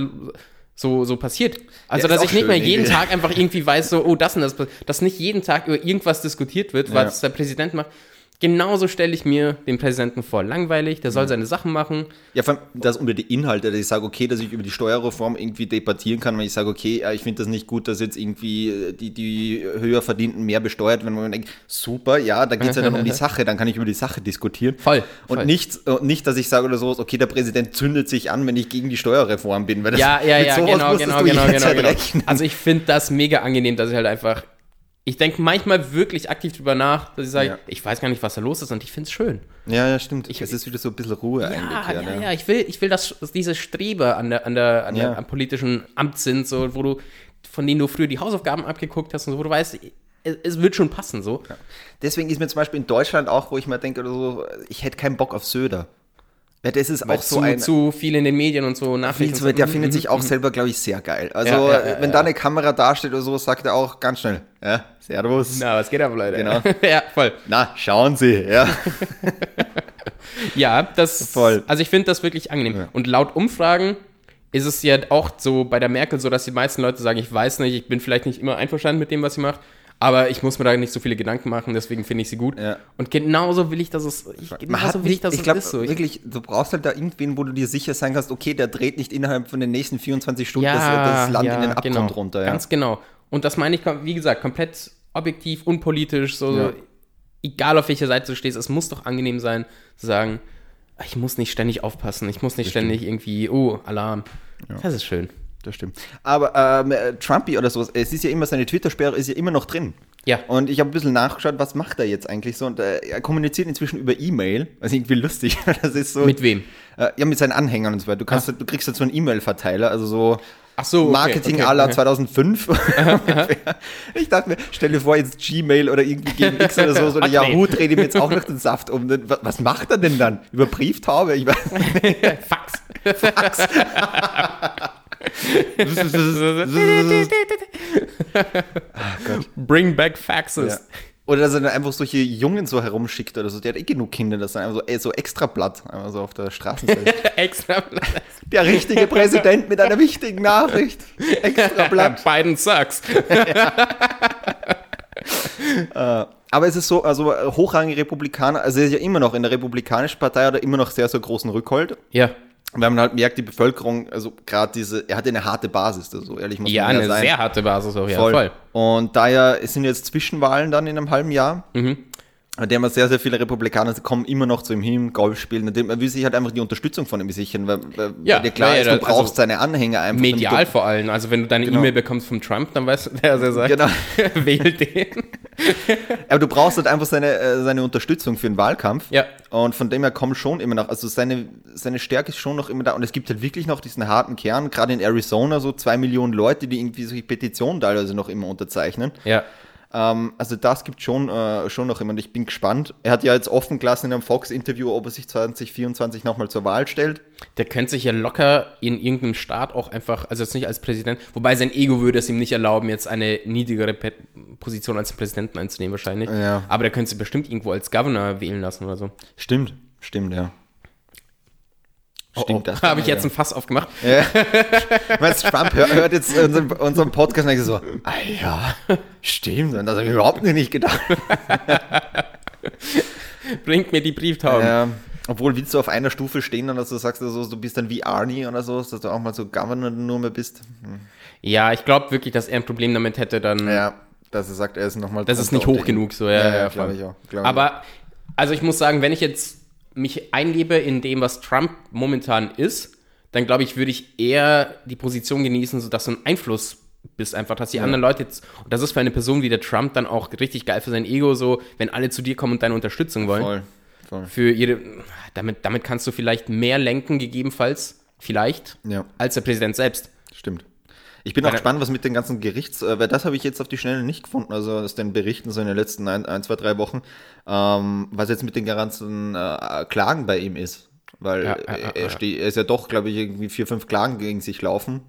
so, so passiert. Also, ja, dass ich nicht mehr jeden Tag einfach irgendwie weiß, so, oh, das und das, dass nicht jeden Tag über irgendwas diskutiert wird, was ja. der Präsident macht. Genauso stelle ich mir den Präsidenten vor. Langweilig, der soll mhm. seine Sachen machen. Ja, vor allem das unter die Inhalte, dass ich sage, okay, dass ich über die Steuerreform irgendwie debattieren kann, wenn ich sage, okay, ich finde das nicht gut, dass jetzt irgendwie äh, die, die höher verdienten mehr besteuert werden, wenn man denkt, super, ja, da geht es ja dann um die Sache, dann kann ich über die Sache diskutieren. Voll. Und voll. Nicht, äh, nicht, dass ich sage oder so, okay, der Präsident zündet sich an, wenn ich gegen die Steuerreform bin. Weil das, ja, ja, ja, genau, genau, genau, genau, genau. Also ich finde das mega angenehm, dass ich halt einfach ich denke manchmal wirklich aktiv drüber nach, dass ich sage, ja. ich weiß gar nicht, was da los ist und ich finde es schön. Ja, ja, stimmt. Ich, es ist wieder so ein bisschen Ruhe ja, eigentlich. Ja, ja, ja, ich will, ich will, dass, diese Strebe an der, an der, an der am politischen Amt sind, so, wo du, von denen du früher die Hausaufgaben abgeguckt hast und so, wo du weißt, es, es wird schon passen, so. Deswegen ist mir zum Beispiel in Deutschland auch, wo ich mir denke, oder so, ich hätte keinen Bock auf Söder. Ja, das ist Weil auch so zu, ein, zu viel in den Medien und so Nachrichten. Viel, der findet sich auch selber, glaube ich, sehr geil. Also, ja, ja, wenn da eine Kamera dasteht oder so, sagt er auch ganz schnell, ja, Servus. Na, was geht ab, Leute? Genau. ja, voll. Na, schauen Sie, ja. ja, das, voll. also ich finde das wirklich angenehm. Und laut Umfragen ist es ja auch so bei der Merkel so, dass die meisten Leute sagen, ich weiß nicht, ich bin vielleicht nicht immer einverstanden mit dem, was sie macht, aber ich muss mir da nicht so viele Gedanken machen, deswegen finde ich sie gut. Ja. Und genauso will ich, dass es, ich, genauso will ich, dass ich es glaub, ist. So. wirklich, du brauchst halt da irgendwen, wo du dir sicher sein kannst, okay, der dreht nicht innerhalb von den nächsten 24 Stunden ja, das, das, Land ja, in den Abgrund genau, runter. Ja. Ganz genau. Und das meine ich, wie gesagt, komplett objektiv, unpolitisch, so, egal auf welcher Seite du stehst, es muss doch angenehm sein, zu sagen, ich muss nicht ständig aufpassen, ich muss nicht Bestimmt. ständig irgendwie, oh, Alarm. Das ist schön das stimmt. Aber ähm, Trumpy oder sowas, es ist ja immer, seine Twitter-Sperre ist ja immer noch drin. Ja. Und ich habe ein bisschen nachgeschaut, was macht er jetzt eigentlich so? Und äh, er kommuniziert inzwischen über E-Mail, was irgendwie lustig. das ist so. Mit wem? Äh, ja, mit seinen Anhängern und so weiter. Du, kannst, du kriegst dazu einen E-Mail-Verteiler, also so. Ach so, okay, Marketing okay, à la 2005. ich dachte mir, stell dir vor, jetzt Gmail oder irgendwie gegen X oder so, so eine Yahoo dreht ihm jetzt auch noch den Saft um. Was macht er denn dann? Über Brieftaube? Ich weiß Fax. Fax. Bring back faxes. Ja. Oder dass er dann einfach solche Jungen so herumschickt oder so. Der hat eh genug Kinder, das dann einfach so, ey, so extra Blatt, einfach so auf der Straßenseite. extra Blatt. Der richtige Präsident mit einer wichtigen Nachricht. Extra Blatt. Biden sucks. äh, aber es ist so, also hochrangige Republikaner, also er ist ja immer noch in der Republikanischen Partei oder immer noch sehr, sehr großen Rückhalt. Ja. Weil man halt merkt, die Bevölkerung, also gerade diese, er hatte eine harte Basis, so ehrlich muss ja, man ja eine sein. sehr harte Basis auch, ja, voll. voll. Und daher es sind jetzt Zwischenwahlen dann in einem halben Jahr. Mhm. An dem sehr, sehr viele Republikaner kommen immer noch zu ihm hin, Golf spielen. Er will sich halt einfach die Unterstützung von ihm sichern, weil, weil Ja, dir klar ja, ist, du brauchst also seine Anhänger einfach. Medial du- vor allem. Also wenn du deine Genau. E-Mail bekommst vom Trump, dann weißt du, wer er sagt, Genau. wähl den. Aber du brauchst halt einfach seine, äh, seine Unterstützung für den Wahlkampf. Ja. Und von dem her kommt schon immer noch, also seine, seine Stärke ist schon noch immer da. Und es gibt halt wirklich noch diesen harten Kern, gerade in Arizona, so zwei Millionen Leute, die irgendwie solche Petitionen teilweise noch immer unterzeichnen. Ja. Ähm, also das gibt schon, äh, schon noch immer. Und ich bin gespannt. Er hat ja jetzt offen gelassen in einem Fox-Interview, ob er sich 2024 nochmal zur Wahl stellt. Der könnte sich ja locker in irgendeinem Staat auch einfach, also jetzt nicht als Präsident, wobei sein Ego würde es ihm nicht erlauben, jetzt eine niedrigere Pe Position als Präsidenten einzunehmen wahrscheinlich. Ja. Aber der könnte sich bestimmt irgendwo als Governor wählen lassen oder so. Stimmt, stimmt, ja. Stimmt, das Oh, Habe ich jetzt ein Fass aufgemacht? Ja. Du, Trump hört, jetzt unseren, unseren Podcast und denkt so, ah ja, stimmt, das habe ich überhaupt nicht gedacht. Bringt mir die Brieftauben. Ja, obwohl willst du auf einer Stufe stehen und dass du sagst, also, du bist dann wie Arnie oder so, dass du auch mal so Governor nur mehr bist. Ja, ich glaube wirklich, dass er ein Problem damit hätte, dann. Ja, dass er sagt, er ist nochmal. Das ist nicht hoch genug, so, ja, Ja, ja, ja, ich auch, Aber, also ich muss sagen, wenn ich jetzt mich einlebe in dem, was Trump momentan ist, dann glaube ich, würde ich eher die Position genießen, sodass du ein Einfluss bist, einfach, dass die anderen Leute jetzt, und das ist für eine Person wie der Trump dann auch richtig geil für sein Ego, so, wenn alle zu dir kommen und deine Unterstützung wollen. Voll, voll. Für ihre, damit, damit kannst du vielleicht mehr lenken, gegebenenfalls, vielleicht, Ja. als der Präsident selbst. Stimmt. Ich bin auch Weil- gespannt, was mit den ganzen Gerichts, äh, weil das habe ich jetzt auf die Schnelle nicht gefunden, also aus den Berichten so in den letzten ein, ein zwei, drei Wochen, ähm, was jetzt mit den ganzen äh, Klagen bei ihm ist. Weil Ja, er, ja, ja, er, ja. steht, er ist ja doch, glaube ich, irgendwie vier, fünf Klagen gegen sich laufen.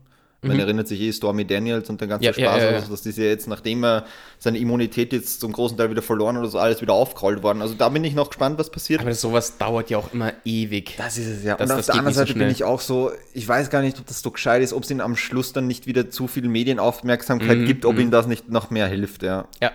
Man erinnert sich eh Stormy Daniels und der ganze Mhm. Ja, Spaß, ja, ja. Also, dass das ja jetzt, nachdem er seine Immunität jetzt zum großen Teil wieder verloren hat oder so, alles wieder aufgerollt worden. Also da bin ich noch gespannt, was passiert. Aber sowas dauert ja auch immer ewig. Das ist es ja. Das- und auf das der anderen nicht so Seite bin ich auch so, ich weiß gar nicht, ob das so gescheit ist, ob es ihn am Schluss dann nicht wieder zu viel Medienaufmerksamkeit Mhm, gibt, ob ihm das nicht noch mehr hilft, ja. Ja.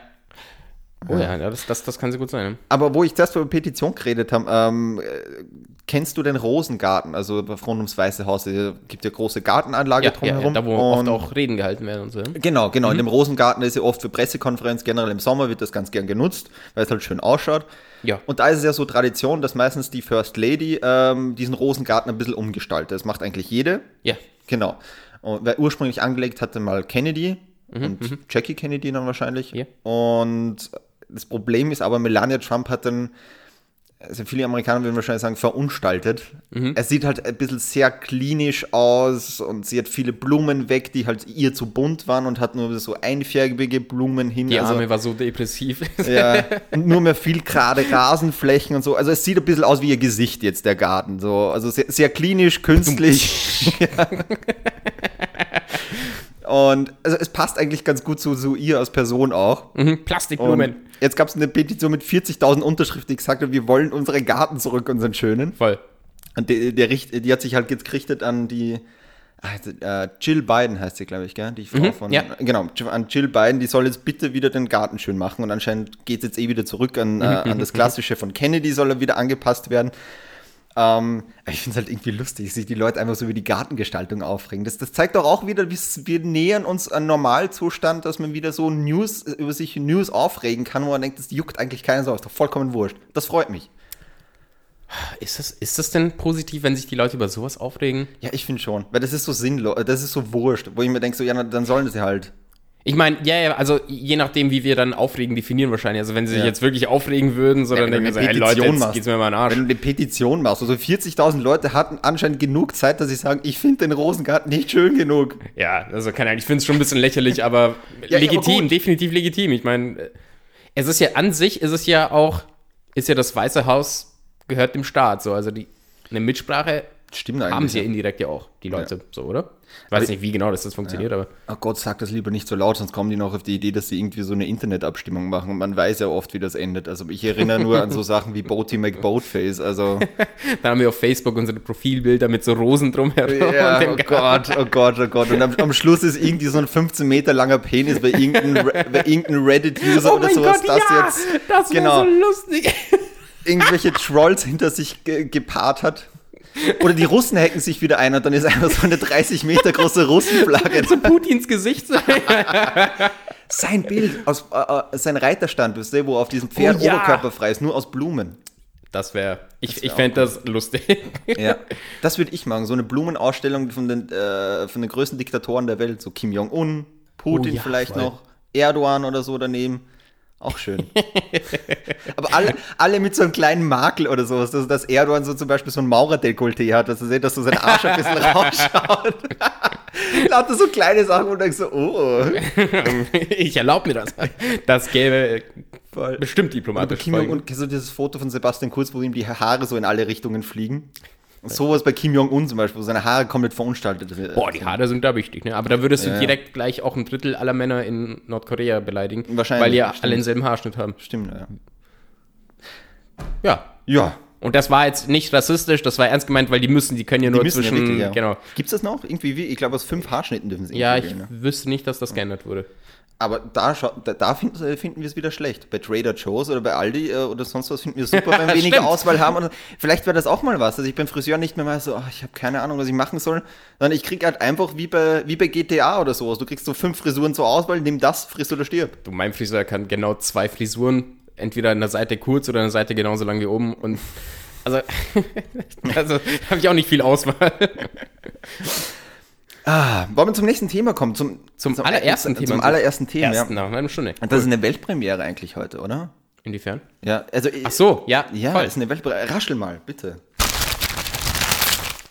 Oh ja, ja das, das, das kann sehr gut sein. Aber wo ich zuerst über Petition geredet habe, ähm, äh, kennst du den Rosengarten? Also rund ums Weiße Haus, es gibt ja große Gartenanlage Ja, ja, ja, drumherum. da wo oft und- auch Reden gehalten werden und so. Genau, genau. Mhm. In dem Rosengarten ist ja oft für Pressekonferenz, generell im Sommer wird das ganz gern genutzt, weil es halt schön ausschaut. Ja. Und da ist es ja so Tradition, dass meistens die First Lady ähm, diesen Rosengarten ein bisschen umgestaltet. Das macht eigentlich jede. Ja. Genau. Und wer ursprünglich angelegt hatte mal Kennedy und Jackie Kennedy dann wahrscheinlich. Mhm, Ja. Und das Problem ist aber, Melania Trump hat dann, also viele Amerikaner würden wahrscheinlich sagen, verunstaltet. Mhm. Es sieht halt ein bisschen sehr klinisch aus und sie hat viele Blumen weg, die halt ihr zu bunt waren und hat nur so einfärbige Blumen hin. Die also, Arme war so depressiv. ja, und nur mehr viel gerade Rasenflächen und so. Also es sieht ein bisschen aus wie ihr Gesicht jetzt, der Garten. So. Also sehr, sehr klinisch, künstlich. Ja. Und also es passt eigentlich ganz gut zu, zu ihr als Person auch. Mhm, Und Plastikblumen. jetzt gab es eine Petition mit 40.000 Unterschriften, die gesagt hat, wir wollen unseren Garten zurück, unseren schönen. Voll. Und der, der, die hat sich halt jetzt gerichtet an die also, äh, Jill Biden heißt sie, glaube ich, gell? Die Frau Mhm, von ja. genau, an Jill Biden, die soll jetzt bitte wieder den Garten schön machen und anscheinend geht es jetzt eh wieder zurück an, äh, an das Klassische von Kennedy soll er wieder angepasst werden. Ähm, ich finde es halt irgendwie lustig, sich die Leute einfach so über die Gartengestaltung aufregen. Das, das zeigt doch auch wieder, wir nähern uns an Normalzustand, dass man wieder so News, über sich News aufregen kann, wo man denkt, das juckt eigentlich keinen so, ist doch vollkommen wurscht. Das freut mich. Ist das, ist das denn positiv, wenn sich die Leute über sowas aufregen? Ja, ich finde schon, weil das ist so sinnlos, das ist so wurscht, wo ich mir denke, so, ja, dann sollen sie halt. Ich meine, ja, ja, also je nachdem, wie wir dann aufregen definieren wahrscheinlich. Also wenn sie sich Ja. jetzt wirklich aufregen würden, so Ja, dann denken sie, hey Leute, jetzt machst. geht's mir mal an den Arsch. Wenn du eine Petition machst, also 40.000 Leute hatten anscheinend genug Zeit, dass sie sagen, ich finde den Rosengarten nicht schön genug. Ja, also keine Ahnung, ich finde es schon ein bisschen lächerlich, aber Ja, legitim, aber definitiv legitim. Ich meine, äh, es ist ja an sich, ist es ja auch, ist ja das Weiße Haus gehört dem Staat, so, also die, eine Mitsprache Stimmt haben sie ja indirekt ja auch, die Leute, so, oder? Ich weiß nicht, wie genau das, das funktioniert, aber Oh Gott, sag das lieber nicht so laut, sonst kommen die noch auf die Idee, dass sie irgendwie so eine Internetabstimmung machen. Und man weiß ja oft, wie das endet. Also ich erinnere nur an so Sachen wie Boaty McBoatface. Also dann haben wir auf Facebook unsere Profilbilder mit so Rosen drumherum. ja, oh. Gott, oh Gott, oh Gott. Und am, am Schluss ist irgendwie so ein 15 Meter langer Penis bei irgendeinem irgendeinem Reddit-User Oh oder sowas, Gott, das ja, jetzt das genau. so lustig. irgendwelche Trolls hinter sich ge gepaart hat. Oder die Russen hacken sich wieder ein und dann ist einfach so eine 30 Meter große Russenflagge. Zu Putins Gesicht. sein Bild, aus, äh, äh, sein Reiterstand, wisst ihr, wo auf diesem Pferd Oh ja. oberkörperfrei ist, nur aus Blumen. Das wäre, ich, wär ich fände das lustig. Ja, das würde ich machen. So eine Blumenausstellung von den, äh, von den größten Diktatoren der Welt. So Kim Jong-un, Putin Oh ja, vielleicht voll. noch, Erdogan oder so daneben. Auch schön. Aber alle, alle mit so einem kleinen Makel oder sowas. Dass, dass Erdogan so zum Beispiel so ein Maurerdekolleté hat, dass du siehst, dass so sein Arsch ein bisschen rausschaut. Lauter so kleine Sachen, wo du denkst so, oh. ich erlaube mir das. Das gäbe Voll. bestimmt diplomatisch. Kim Folgen. Jong-un, kennst du dieses Foto von Sebastian Kurz, wo ihm die Haare so in alle Richtungen fliegen? Sowas bei Kim Jong-un zum Beispiel, wo seine Haare komplett verunstaltet sind. Boah, die Haare sind da wichtig, ne? Aber da würdest du Ja, direkt gleich auch ein Drittel aller Männer in Nordkorea beleidigen. Wahrscheinlich, Weil die ja stimmt. alle denselben Haarschnitt haben. Stimmt, ja. Ja. Ja, Und das war jetzt nicht rassistisch, das war ernst gemeint, weil die müssen, die können ja die nur zwischen. ja wirklich, ja. Genau. Gibt es das noch? Irgendwie, wie? ich glaube, aus fünf Haarschnitten dürfen sie Ja, ich ne? wüsste nicht, dass das geändert wurde. Aber da, da, finden, äh, finden wir es wieder schlecht. Bei Trader Joe's oder bei Aldi äh, oder sonst was finden wir es super, wenn wir weniger. Auswahl haben. Und vielleicht wäre das auch mal was. Also ich beim Friseur nicht mehr mal so, ach, ich habe keine Ahnung, was ich machen soll. Sondern ich kriege halt einfach wie bei, wie bei GTA oder sowas. Du kriegst so fünf Frisuren zur Auswahl, nimm das, friss oder stirb. Du, mein Friseur kann genau zwei Frisuren, entweder an der Seite kurz oder an der Seite genauso lang wie oben. Und also, also habe ich auch nicht viel Auswahl. Ah, wollen wir zum nächsten Thema kommen? Zum, Zum allerersten zum, Thema. Zum allerersten Thema, Erst ja. nach einer Stunde. Und das ist eine Weltpremiere eigentlich heute, oder? Inwiefern? Ja, also. Ach so, ja, Ja, voll. ist eine Weltpremiere. Raschel mal, bitte.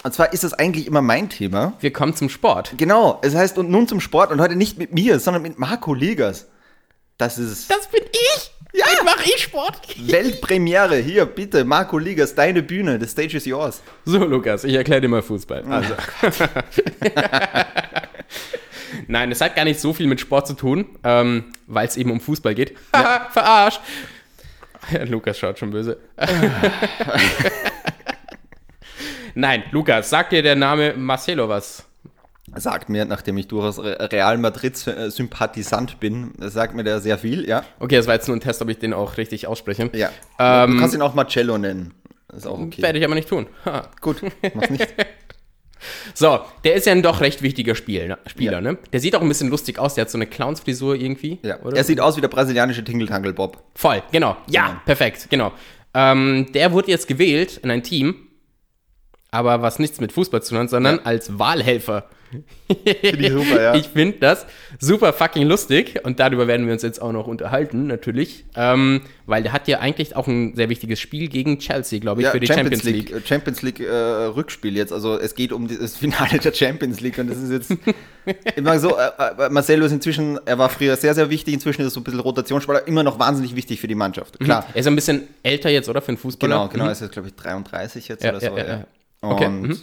Und zwar ist das eigentlich immer mein Thema. Wir kommen zum Sport. Genau, es heißt und nun zum Sport und heute nicht mit mir, sondern mit Marco Legas. Das ist Das bin! Ja! Jetzt mache ich Sport! Weltpremiere. Hier, bitte, Marco Ligas, deine Bühne. The stage is yours. So, Lukas, ich erkläre dir mal Fußball. Also. Nein, es hat gar nicht so viel mit Sport zu tun, ähm, weil es eben um Fußball geht. Haha, verarscht! Lukas schaut schon böse. Nein, Lukas, sagt dir der Name Marcelo was? Sagt mir, nachdem ich durchaus Re- Real Madrid-Sympathisant bin, sagt mir der sehr viel, ja. Okay, das war jetzt nur ein Test, ob ich den auch richtig ausspreche. Ja. Ähm, du kannst ihn auch Marcello nennen. Das ist auch okay. Werde ich aber nicht tun. Ha. Gut, mach's nicht. So, der ist ja ein doch recht wichtiger Spiel, ne? Spieler, Ja. ne? Der sieht auch ein bisschen lustig aus, der hat so eine Clownsfrisur irgendwie. Ja. oder? Er sieht aus wie der brasilianische Tingle-Tangle Bob. Voll, genau. Ja, Genau. perfekt, genau. Ähm, der wurde jetzt gewählt in ein Team, aber was nichts mit Fußball zu tun hat, sondern Ja. als Wahlhelfer. Finde ich super, ja. Ich finde das super fucking lustig und darüber werden wir uns jetzt auch noch unterhalten, natürlich. Ähm, weil der hat ja eigentlich auch ein sehr wichtiges Spiel gegen Chelsea, glaube ich, Ja, für die Champions, League. äh, Champions League äh, Rückspiel jetzt. Also es geht um das Finale der Champions League und das ist jetzt immer so. Äh, äh, Marcelo ist inzwischen, er war früher sehr, sehr wichtig. Inzwischen ist er so ein bisschen Rotationsspieler, immer noch wahnsinnig wichtig für die Mannschaft. Klar. Er ist ein bisschen älter jetzt, oder? Für einen Fußballer. Genau, genau. Mhm. Er ist jetzt, glaube ich, 33 jetzt Ja, oder so. ja, ja, ja. Okay, Und mhm.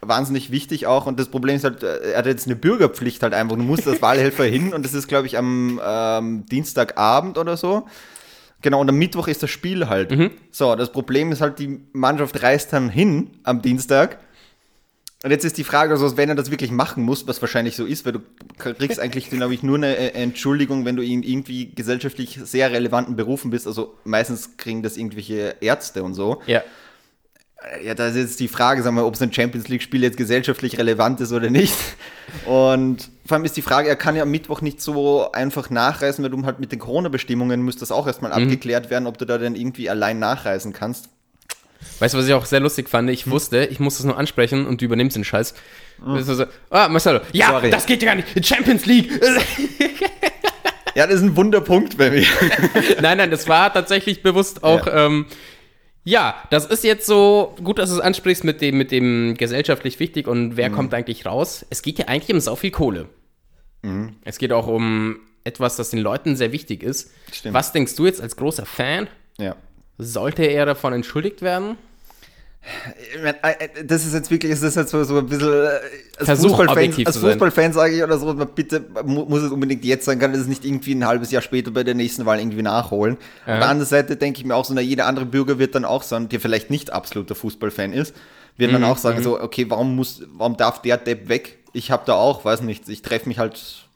Wahnsinnig wichtig auch. Und das Problem ist halt, äh, er hat jetzt eine Bürgerpflicht halt einfach. Du musst als Wahlhelfer hin und das ist, glaube ich, am ähm, Dienstagabend oder so. Genau, und am Mittwoch ist das Spiel halt. Mhm. So, das Problem ist halt, die Mannschaft reist dann hin am Dienstag. Und jetzt ist die Frage, also wenn er das wirklich machen muss, was wahrscheinlich so ist, weil du kriegst eigentlich, glaube ich, nur eine äh, Entschuldigung, wenn du in irgendwie gesellschaftlich sehr relevanten Berufen bist. Also meistens kriegen das irgendwelche Ärzte und so. Ja. Ja, da ist jetzt die Frage, sagen wir, ob so ein Champions League-Spiel jetzt gesellschaftlich relevant ist oder nicht. Und vor allem ist die Frage, er kann ja am Mittwoch nicht so einfach nachreisen, weil du halt mit den Corona-Bestimmungen müsste das auch erstmal abgeklärt werden, ob du da dann irgendwie allein nachreisen kannst. Weißt du, was ich auch sehr lustig fand? Hm. Ich wusste, ich muss das nur ansprechen und du übernimmst den Scheiß. War so, ah, Marcelo, ja, Sorry. das geht ja gar nicht. Champions League. Ja, das ist ein Wunderpunkt bei mir. nein, nein, das war tatsächlich bewusst auch, ja. Ähm, ja, das ist jetzt so, gut, dass du es ansprichst mit dem, mit dem gesellschaftlich wichtig und wer mhm. kommt eigentlich raus. Es geht ja eigentlich um so viel Kohle. Mhm. Es geht auch um etwas, das den Leuten sehr wichtig ist. Stimmt. Was denkst du jetzt als großer Fan? Ja. Sollte er davon entschuldigt werden? Äh, Das ist jetzt wirklich, das ist jetzt so, so ein bisschen, äh, als Versuch, Fußballfan, als Fußballfan sage ich oder so, bitte, muss es unbedingt jetzt sein, kann es nicht irgendwie ein halbes Jahr später bei der nächsten Wahl irgendwie nachholen. Ja. Auf der anderen Seite denke ich mir auch so, na, jeder andere Bürger wird dann auch sagen, der vielleicht nicht absoluter Fußballfan ist, wird dann Mhm, auch sagen so, okay, warum muss, warum darf der Depp weg? Ich habe da auch, weiß nicht, ich treffe mich halt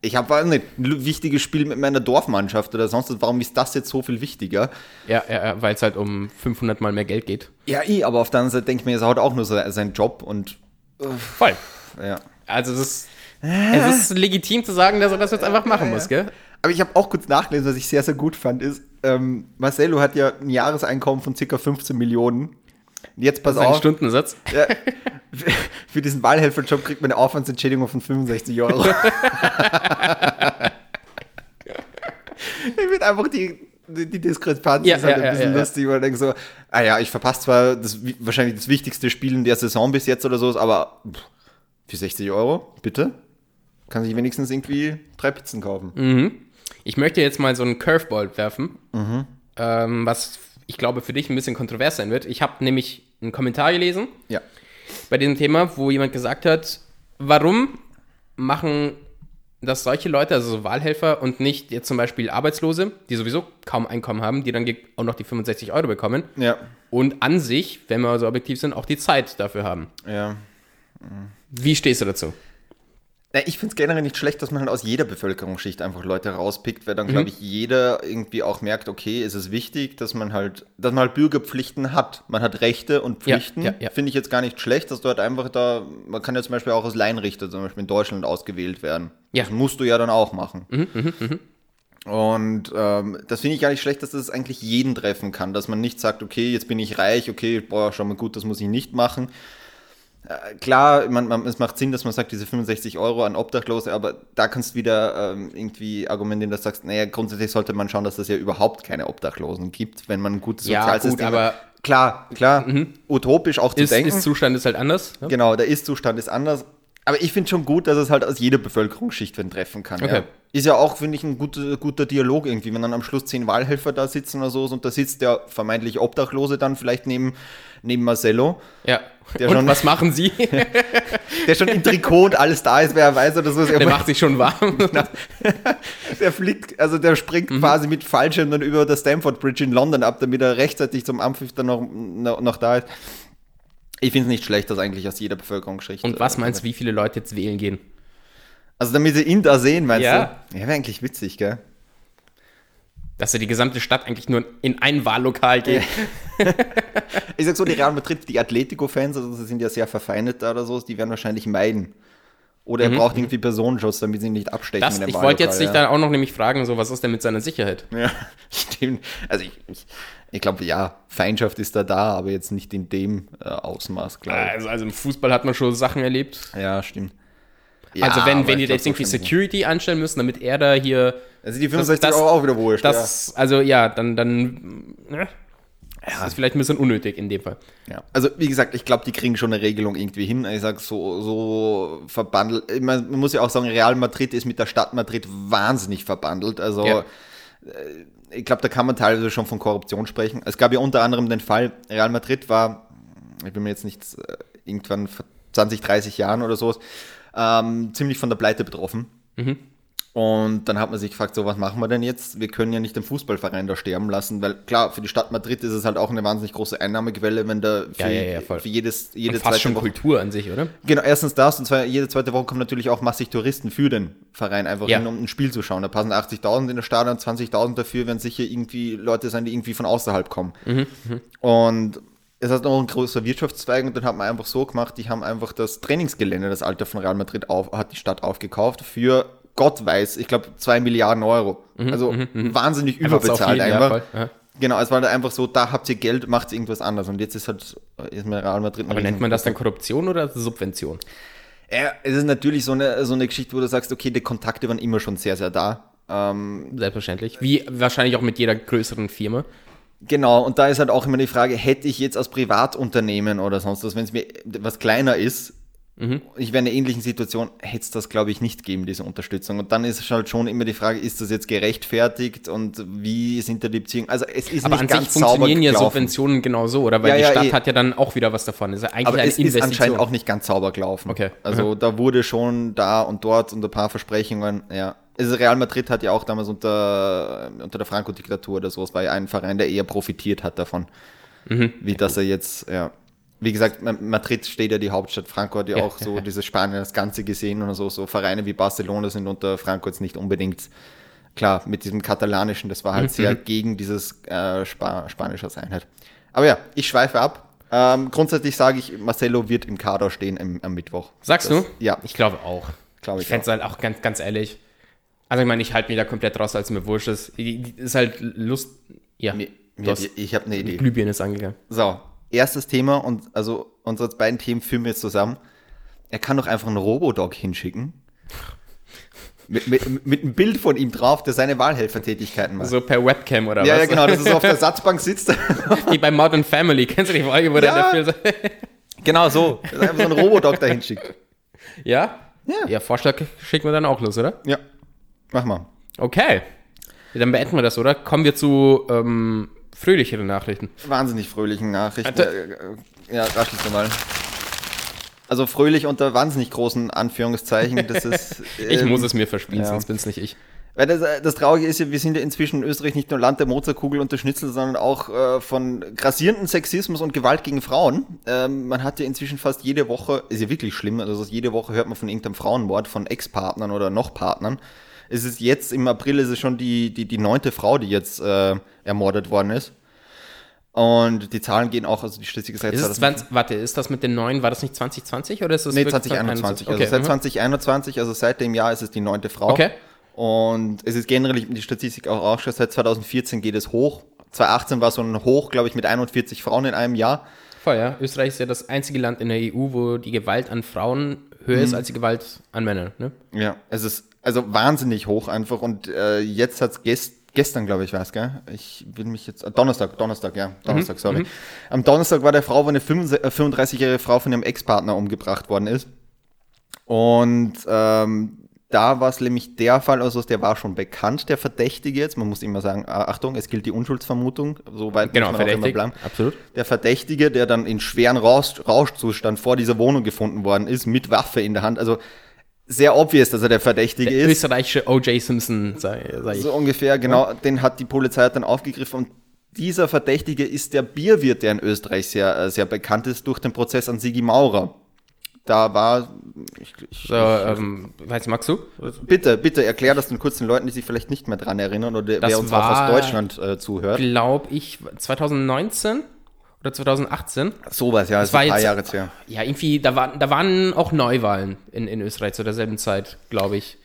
Ich habe ein wichtiges Spiel mit meiner Dorfmannschaft oder sonst was. Warum ist das jetzt so viel wichtiger? Ja, ja weil es halt um 500 Mal mehr Geld geht. Ja, ich, aber auf der anderen Seite denke ich mir, er hat auch nur so, seinen Job und. Uh, Voll. Ja. Also, es ist, es ist legitim zu sagen, dass er das jetzt einfach machen muss, gell? Aber ich habe auch kurz nachgelesen, was ich sehr, sehr gut fand, ist, ähm, Marcelo hat ja ein Jahreseinkommen von ca. 15 Millionen. Jetzt pass auf. Stundensatz. Ja, für, diesen Wahlhelferjob kriegt man eine Aufwandsentschädigung von 65 Euro. ich finde einfach die, die, die Diskrepanz Ja, ist halt ja, ein bisschen ja, lustig, weil ich denke so, ah ja, ich verpasse zwar das, wahrscheinlich das wichtigste Spiel in der Saison bis jetzt oder so, aber für 60 Euro, bitte? Kann sich wenigstens irgendwie drei Pizzen kaufen. Mhm. Ich möchte jetzt mal so einen Curveball werfen, ähm, was ich glaube für dich ein bisschen kontrovers sein wird. Ich habe nämlich einen Kommentar gelesen Ja. bei diesem Thema, wo jemand gesagt hat, warum machen das solche Leute, also so Wahlhelfer und nicht jetzt zum Beispiel Arbeitslose, die sowieso kaum Einkommen haben, die dann auch noch die 65 Euro bekommen Ja. und an sich, wenn wir so objektiv sind, auch die Zeit dafür haben. Ja. Wie stehst du dazu? Ja, ich finde es generell nicht schlecht, dass man halt aus jeder Bevölkerungsschicht einfach Leute rauspickt, weil dann, glaube ich, jeder irgendwie auch merkt, okay, es ist wichtig, dass man halt, dass man halt Bürgerpflichten hat. Man hat Rechte und Ja, Pflichten. ja, ja. Finde ich jetzt gar nicht schlecht, dass du halt einfach da, man kann ja zum Beispiel auch als Laienrichter zum Beispiel in Deutschland ausgewählt werden. Ja. Das musst du ja dann auch machen. Und ähm, das finde ich gar nicht schlecht, dass das eigentlich jeden treffen kann, dass man nicht sagt, okay, jetzt bin ich reich, okay, boah, schau mal gut, das muss ich nicht machen. Äh, Klar, man, man, es macht Sinn, dass man sagt, diese 65 Euro an Obdachlose, aber da kannst du wieder ähm, irgendwie argumentieren, dass du sagst, naja, grundsätzlich sollte man schauen, dass es ja überhaupt keine Obdachlosen gibt, wenn man ein gutes Ja, Sozialsystem gut, aber-. Klar, klar, utopisch auch zu Ist, denken. ist Zustand ist halt anders. Ja? Genau, der Ist-Zustand ist anders. Aber ich finde schon gut, dass es halt aus jeder Bevölkerungsschicht wen treffen kann. Okay. Ja. Ist ja auch, finde ich, ein guter, guter Dialog irgendwie, wenn dann am Schluss zehn Wahlhelfer da sitzen oder so und da sitzt der vermeintlich Obdachlose dann vielleicht neben, neben Marcello, Ja. Der und schon- was machen sie? der schon in Trikot und alles da ist, wer weiß oder so. Der macht sich schon warm. der fliegt, also der springt Mhm. quasi mit Fallschirm dann über der Stamford Bridge in London ab, damit er rechtzeitig zum Ampfiff dann noch, noch, noch da ist. Ich finde es nicht schlecht, dass eigentlich aus jeder Bevölkerungsschicht. Und was meinst du, wie viele Leute jetzt wählen gehen? Also damit sie ihn da sehen, meinst Ja. du? Ja, wäre eigentlich witzig, gell? Dass ja die gesamte Stadt eigentlich nur in ein Wahllokal geht. Ich sag so, die Real Madrid, die Atletico-Fans, also sie sind ja sehr verfeindet da oder so, die werden wahrscheinlich meiden. Oder er braucht irgendwie Personenschutz, damit sie ihn nicht abstechen Mhm. Das, ich wollte jetzt dich Wahllokal, dann auch noch nämlich fragen, so was ist denn mit seiner Sicherheit? ja. ja, stimmt. Also ich, ich, ich glaube, ja, Feindschaft ist da da, aber jetzt nicht in dem äh, Ausmaß, glaube ich. Also, also im Fußball hat man schon Sachen erlebt. Ja, stimmt. also Ja, wenn, aber wenn ich die jetzt irgendwie Security anstellen müssen, damit er da hier Also die 65 das- Euro auch wieder wurscht. das, also ja, dann, dann ne? das ist vielleicht ein bisschen unnötig in dem Fall. ja. ja. Also wie gesagt, ich glaube, die kriegen schon eine Regelung irgendwie hin. Ich sag so, so verbandelt. Man muss ja auch sagen, Real Madrid ist mit der Stadt Madrid wahnsinnig verbandelt. Also Ja. Ich glaube, da kann man teilweise schon von Korruption sprechen. Es gab ja unter anderem den Fall, Real Madrid war, ich bin mir jetzt nicht, äh, irgendwann vor 20, 30 Jahren oder so, ähm, ziemlich von der Pleite betroffen. Und dann hat man sich gefragt, so was machen wir denn jetzt? Wir können ja nicht den Fußballverein da sterben lassen, weil klar, für die Stadt Madrid ist es halt auch eine wahnsinnig große Einnahmequelle, wenn da für, Ja, ja, ja, für jedes, jede Und fast schon Woche Kultur an sich, oder? Genau, erstens das und zwar jede zweite Woche kommen natürlich auch massig Touristen für den Verein einfach hin, um ein Spiel zu schauen. Da passen 80.000 in der Stadion, 20.000 dafür werden sicher irgendwie Leute sein, die irgendwie von außerhalb kommen. Und es hat noch ein großer Wirtschaftszweig und dann hat man einfach so gemacht, die haben einfach das Trainingsgelände, das Alter von Real Madrid auf, hat die Stadt aufgekauft für Gott weiß, ich glaube zwei Milliarden Euro. also wahnsinnig Einfach so überbezahlt einfach. ja. Genau, es war da einfach so, da habt ihr Geld, macht irgendwas anders. Und jetzt ist halt, ist mir Real Madrid Aber nennt man das dann Korruption oder Subvention? ja, es ist natürlich so eine, so eine Geschichte, wo du sagst, okay, die Kontakte waren immer schon sehr, sehr da. Ähm, Selbstverständlich. Wie wahrscheinlich auch mit jeder größeren Firma. genau, und da ist halt auch immer die Frage, hätte ich jetzt als Privatunternehmen oder sonst was, wenn es mir was kleiner ist, ich wäre in einer ähnlichen Situation, hätte es das, glaube ich, nicht geben, diese Unterstützung. Und dann ist es halt schon immer die Frage, ist das jetzt gerechtfertigt und wie sind da die Beziehungen? Also es ist Aber nicht an ganz sich funktionieren ja gelaufen. Subventionen genau so, oder? Weil Ja, die ja, Stadt eh. hat ja dann auch wieder was davon. Das ist ja eigentlich Aber es ist anscheinend auch nicht ganz sauber gelaufen. Okay. Also da wurde schon da und dort und ein paar Versprechungen, ja. Also Real Madrid hat ja auch damals unter, unter der Franco-Diktatur oder so, es war ja ein Verein, der eher profitiert hat davon, Mhm. wie dass er jetzt, ja. Wie gesagt, Madrid steht ja die Hauptstadt, Franco hat ja, Ja, auch so ja. dieses Spanien das Ganze gesehen und so, so Vereine wie Barcelona sind unter Franco jetzt nicht unbedingt, klar, mit diesem Katalanischen, das war halt sehr Mhm. gegen dieses äh, Spa spanische Sein halt. Aber ja, ich schweife ab. Ähm, grundsätzlich sage ich, Marcelo wird im Kader stehen im, am Mittwoch. Sagst Das- du? Ja, Ich glaube auch. glaube Ich ich. fände es halt auch ganz, ganz ehrlich. Also ich meine, ich halte mich da komplett raus, als mir wurscht ist. Ist halt Lust. Ja, Mir, mir, ich habe eine Idee. Glühbirne ist angegangen. So, erstes Thema und also unsere beiden Themen führen wir jetzt zusammen. Er kann doch einfach einen Robodog hinschicken. Mit, mit, mit einem Bild von ihm drauf, der seine Wahlhelfertätigkeiten macht. So per Webcam oder ja, was? ja, genau, dass er so auf der Satzbank sitzt. Wie bei Modern Family. Kennst du die Folge, wo der Ja. dafür so genau so. Dass er einfach so einen Robodog da hinschickt. Ja? Ja. Ja, Vorschlag schicken wir dann auch los, oder? Ja, mach mal. Okay. Dann beenden wir das, oder? Kommen wir zu ähm, fröhlicheren Nachrichten. Wahnsinnig fröhlichen Nachrichten. Warte. Äh, Ja, raschelst du mal. Also fröhlich unter wahnsinnig großen Anführungszeichen. Das ist, Ich ähm, muss es mir verspielen, ja. sonst bin es nicht ich. Weil das, äh, das Traurige ist ja, wir sind ja inzwischen in Österreich nicht nur Land der Mozartkugel und der Schnitzel, sondern auch äh, von grassierenden Sexismus und Gewalt gegen Frauen. Ähm, man hat ja inzwischen fast jede Woche, ist ja wirklich schlimm, also jede Woche hört man von irgendeinem Frauenmord, von Ex-Partnern oder noch Partnern. Es ist jetzt, im April ist es schon die, die, die neunte Frau, die jetzt äh, ermordet worden ist. Und die Zahlen gehen auch, also die Statistik ist seit Ist es 20, warte, ist das mit den neuen, war das nicht 2020 oder ist das Nee, wirklich 2021. Okay. Also seit mhm. 2021, also seit dem Jahr ist es die neunte Frau. Okay. Und es ist generell die Statistik auch aufgestellt, seit 2014 geht es hoch. 2018 war so ein Hoch, glaube ich, mit 41 Frauen in einem Jahr. Voll, ja. Österreich ist ja das einzige Land in der EU, wo die Gewalt an Frauen höher ist als die Gewalt an Männern. Ne? Ja, es ist also wahnsinnig hoch einfach. Und äh, jetzt hat es gest gestern, glaube ich, war es, gell? Ich will mich jetzt. äh, Donnerstag, Donnerstag, ja. Donnerstag, sorry. Am Donnerstag war der Frau, wo eine 35 äh, 35-jährige Frau von ihrem Ex-Partner umgebracht worden ist. Und ähm, da war es nämlich der Fall, also der war schon bekannt, der Verdächtige jetzt. Man muss immer sagen, äh, Achtung, es gilt die Unschuldsvermutung. Soweit Genau, muss man verdächtig. bleiben. Absolut. Der Verdächtige, der dann in schweren Rausch, Rauschzustand vor dieser Wohnung gefunden worden ist, mit Waffe in der Hand. Also sehr obvious, dass er der Verdächtige Der ist. österreichische O.J. Simpson, sag, sag ich. So ungefähr, genau. Den hat die Polizei dann aufgegriffen. Und dieser Verdächtige ist der Bierwirt, der in Österreich sehr, äh, sehr bekannt ist, durch den Prozess an Sigi Maurer. Da war, ich, ich, So, ähm, weiß magst du? bitte, bitte erklär das den kurzen Leuten, die sich vielleicht nicht mehr dran erinnern oder Das wer uns auch war- aus Deutschland äh, zuhört. Glaube ich 2019 oder 2018. Sowas, ja, das war ein paar jetzt- Jahre her. Ja, irgendwie, da, war, da waren auch Neuwahlen in, in Österreich zu derselben Zeit, glaube ich.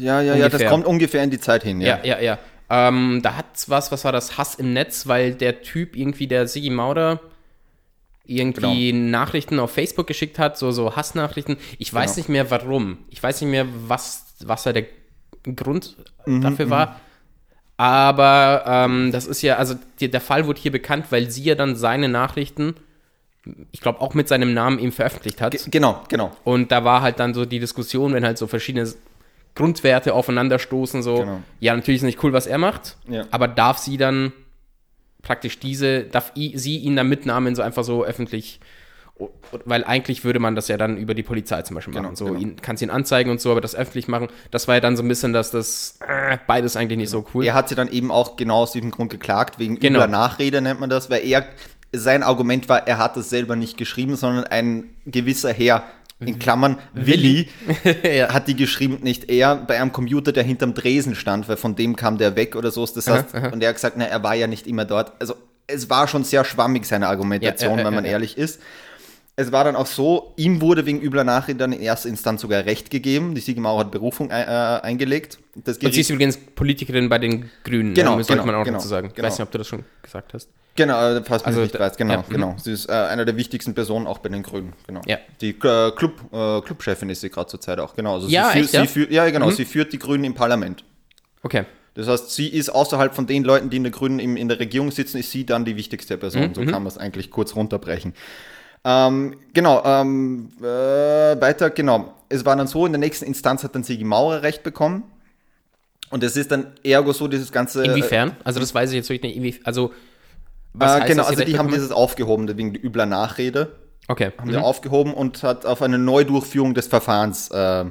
Ja, ja, ja, das Ungefähr. kommt ungefähr in die Zeit hin, ja. Ja, ja, ja. Ähm, da hat's was, was war das? Hass im Netz, weil der Typ irgendwie, der Sigi Mauder, irgendwie Nachrichten auf Facebook geschickt hat, so, so Hassnachrichten. Ich weiß Genau. nicht mehr warum. Ich weiß nicht mehr, was, was da der Grund Mhm, dafür war. Aber ähm, das ist ja, also die, der Fall wurde hier bekannt, weil sie ja dann seine Nachrichten, ich glaube auch mit seinem Namen eben veröffentlicht hat. Ge- Genau, genau. Und da war halt dann so die Diskussion, wenn halt so verschiedene Grundwerte aufeinanderstoßen, so, Genau. ja, natürlich ist nicht cool, was er macht, Ja. aber darf sie dann praktisch diese, darf i, sie ihn dann mitnahmen, so einfach so öffentlich, weil eigentlich würde man das ja dann über die Polizei zum Beispiel machen, Genau, so, genau. ihn, kannst ihn anzeigen und so, aber das öffentlich machen, das war ja dann so ein bisschen, dass das, äh, beides eigentlich nicht so cool. Er hat sie dann eben auch genau aus diesem Grund geklagt, wegen Genau. übler Nachrede nennt man das, weil er, sein Argument war, er hat es selber nicht geschrieben, sondern ein gewisser Herr, in Klammern, Willi, ja. hat die geschrieben, nicht er, bei einem Computer, der hinterm Dresen stand, weil von dem kam der weg oder so. Das heißt, und er hat gesagt, na, er war ja nicht immer dort. Also es war schon sehr schwammig, seine Argumentation, Ja, ja, wenn man ehrlich ist. Es war dann auch so, ihm wurde wegen übler Nachrede dann in erster Instanz sogar Recht gegeben. Die Siegemauer hat Berufung äh, eingelegt. Das Und sie ist übrigens Politikerin bei den Grünen, Genau, ne? sollte genau, man auch genau, dazu sagen. Ich genau. weiß nicht, ob du das schon gesagt hast. Genau, äh, fast Also, also, nicht weiß, genau, ja, mhm. genau. Sie ist äh, einer der wichtigsten Personen auch bei den Grünen, genau. Ja. Die äh, Club, äh, Clubchefin ist sie gerade zur Zeit auch, genau. Also Ja, sie, echt, sie ja? Führt, ja, genau, Mhm. sie führt die Grünen im Parlament. Okay. Das heißt, sie ist außerhalb von den Leuten, die in der Grünen im, in der Regierung sitzen, ist sie dann die wichtigste Person. Mhm, So kann man es eigentlich kurz runterbrechen. Ähm, genau, ähm, äh, weiter, genau. Es war dann so, in der nächsten Instanz hat dann Sigi Maurer Recht bekommen. Und es ist dann ergo so dieses ganze. Inwiefern? Also das weiß ich jetzt wirklich nicht. Also, was Äh, heißt, genau, sie also die haben bekommen dieses aufgehoben wegen übler Nachrede. Okay. haben sie aufgehoben und hat auf eine Neudurchführung des Verfahrens äh,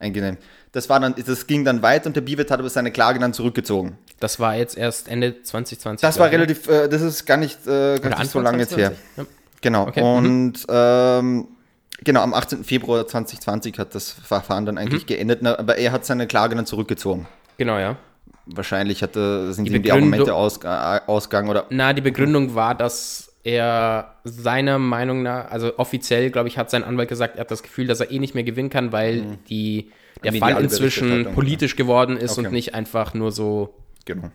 eingenommen. Das war dann, das ging dann weiter und der Biwet hat aber seine Klage dann zurückgezogen. Das war jetzt erst Ende 2020. Das war ne? relativ, äh, das ist gar nicht, äh, gar nicht so lange jetzt her. 2020. Ja. Genau. Okay, mhm. Und ähm, genau, am 18. Februar 2020 hat das Verfahren dann eigentlich geendet, na, aber er hat seine Klage dann zurückgezogen. Genau, ja. Wahrscheinlich hatte, sind Die ihm die Argumente aus, äh, ausgegangen oder Na, die Begründung war, dass er seiner Meinung nach, also offiziell, glaube ich, hat sein Anwalt gesagt, er hat das Gefühl, dass er eh nicht mehr gewinnen kann, weil die, der Fall inzwischen Berichterstattung, politisch geworden ist Okay. und nicht einfach nur so. genau.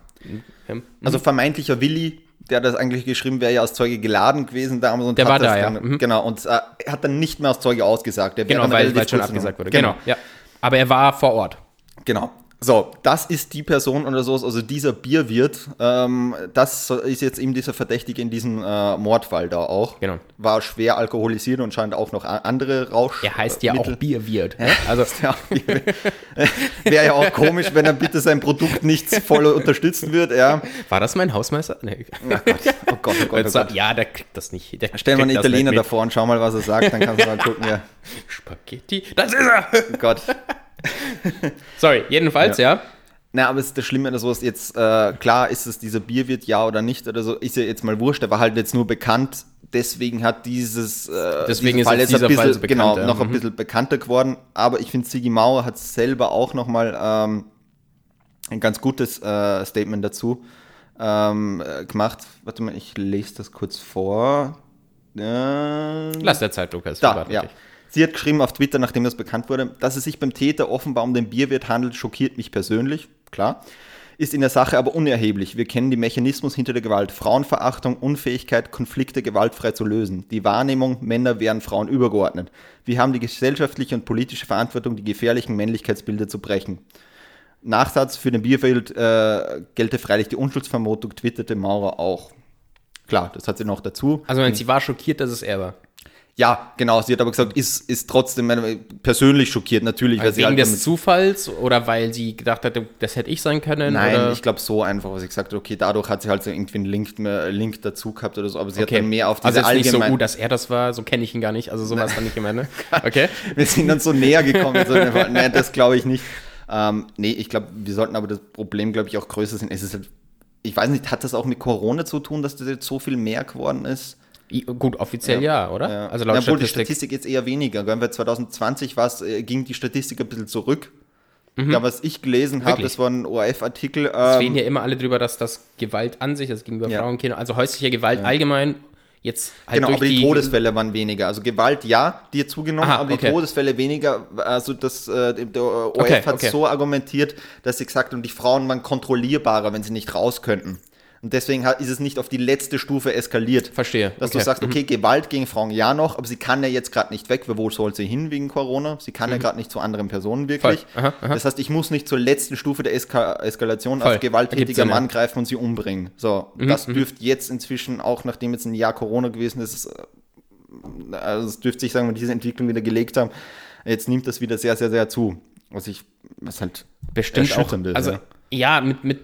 ähm, Also vermeintlicher Willi, der hat das eigentlich geschrieben, wäre ja als Zeuge geladen gewesen damals und Der war da, ja. dann, Mhm. Genau, und äh, er hat dann nicht mehr als Zeuge ausgesagt. Der wäre Genau, dann weil, weil schon abgesagt wurde. Genau, ja. Aber er war vor Ort. Genau. So, das ist die Person oder so, also dieser Bierwirt, ähm, das ist jetzt eben dieser Verdächtige in diesem äh, Mordfall da auch. Genau. War schwer alkoholisiert und scheint auch noch andere Rausch. Er heißt ja Mittel- auch Bierwirt. Also, Ja, Wäre ja auch komisch, wenn er bitte sein Produkt nicht voll unterstützen wird. Ja. war das mein Hausmeister? Nee. Oh Gott, oh Gott, oh Gott. Oh Gott. ja, der kriegt das nicht. Der Stell mal einen Italiener davor und schau mal, was er sagt, dann kannst du mal gucken. Ja. Spaghetti. Das ist er! Oh Gott. Sorry, jedenfalls, ja. Na, aber es ist das Schlimme, dass sowas jetzt, äh, klar ist es dieser Bierwirt, ja oder nicht oder so, ist ja jetzt mal wurscht, der war halt jetzt nur bekannt, deswegen hat dieses äh, Deswegen ist jetzt dieser ein bisschen, Fall so bekannt, genau, ja. noch ein Mhm. bisschen bekannter geworden, aber ich finde, Sigi Mauer hat selber auch nochmal ähm, ein ganz gutes äh, Statement dazu ähm, äh, gemacht. Warte mal, ich lese das kurz vor. Äh, Lass der Zeit, Lukas. da, ja. dich. Sie hat geschrieben auf Twitter, nachdem das bekannt wurde, dass es sich beim Täter offenbar um den Bierwirt handelt, schockiert mich persönlich, klar. Ist in der Sache aber unerheblich. Wir kennen den Mechanismus hinter der Gewalt. Frauenverachtung, Unfähigkeit, Konflikte gewaltfrei zu lösen. Die Wahrnehmung, Männer wären Frauen übergeordnet. Wir haben die gesellschaftliche und politische Verantwortung, die gefährlichen Männlichkeitsbilder zu brechen. Nachsatz für den Bierwirt äh, gelte freilich die Unschuldsvermutung, twitterte Maurer auch. Klar, das hat sie noch dazu. Also, sie war schockiert, dass es er war. Ja, genau. Sie hat aber gesagt, ist, ist trotzdem äh, persönlich schockiert, natürlich. Weil sie Wegen halt des Zufalls oder weil sie gedacht hatte, das hätte ich sein können? Nein, oder? ich glaube so einfach, was ich gesagt habe, okay, dadurch hat sie halt so irgendwie einen Link, mehr, Link dazu gehabt oder so, aber sie okay. hat dann mehr auf also diese jetzt nicht so, uh, dass er das war, so kenne ich ihn gar nicht. Also sowas dann nicht gemeint, ne? Okay. Wir sind dann so näher gekommen. so, nein, das glaube ich nicht. Ähm, nee, ich glaube, wir sollten aber das Problem, glaube ich, auch größer sehen. Es ist halt, ich weiß nicht, hat das auch mit Corona zu tun, dass das jetzt so viel mehr geworden ist? Gut, offiziell ja, oder? Ja. Also laut ja, obwohl die Statistik. Statistik jetzt eher weniger. gell? Weil 2020 war's, äh, ging die Statistik ein bisschen zurück. Da, was ich gelesen habe, Mhm. Das war ein ORF-Artikel. Es Ähm, reden ja immer alle drüber, dass das Gewalt an sich, also gegenüber Ja. Frauen, Kinder, also häusliche Gewalt allgemein, jetzt halt Genau, aber die, Todesfälle waren weniger. Also Gewalt, ja, die hat zugenommen, Aha, aber die okay. Todesfälle weniger. Also das, äh, der ORF Okay, hat okay. so argumentiert, dass sie gesagt haben, die Frauen waren kontrollierbarer, wenn sie nicht raus könnten. Und deswegen ist es nicht auf die letzte Stufe eskaliert. Verstehe. Dass okay. du sagst, okay, Gewalt gegen Frauen ja noch, aber sie kann ja jetzt gerade nicht weg, wo soll sie hin wegen Corona? Sie kann ja gerade nicht zu anderen Personen wirklich. Mhm. Aha, aha. Das heißt, ich muss nicht zur letzten Stufe der Eska Eskalation Voll. als gewalttätiger ja. Mann greifen und sie umbringen. So, das dürfte jetzt inzwischen auch, nachdem jetzt ein Jahr Corona gewesen ist, also es dürfte sich sagen, wenn wir diese Entwicklung wieder gelegt haben, jetzt nimmt das wieder sehr, sehr, sehr zu. Was ich, was halt Bestimmt auch. Also, ja. ja, mit, mit,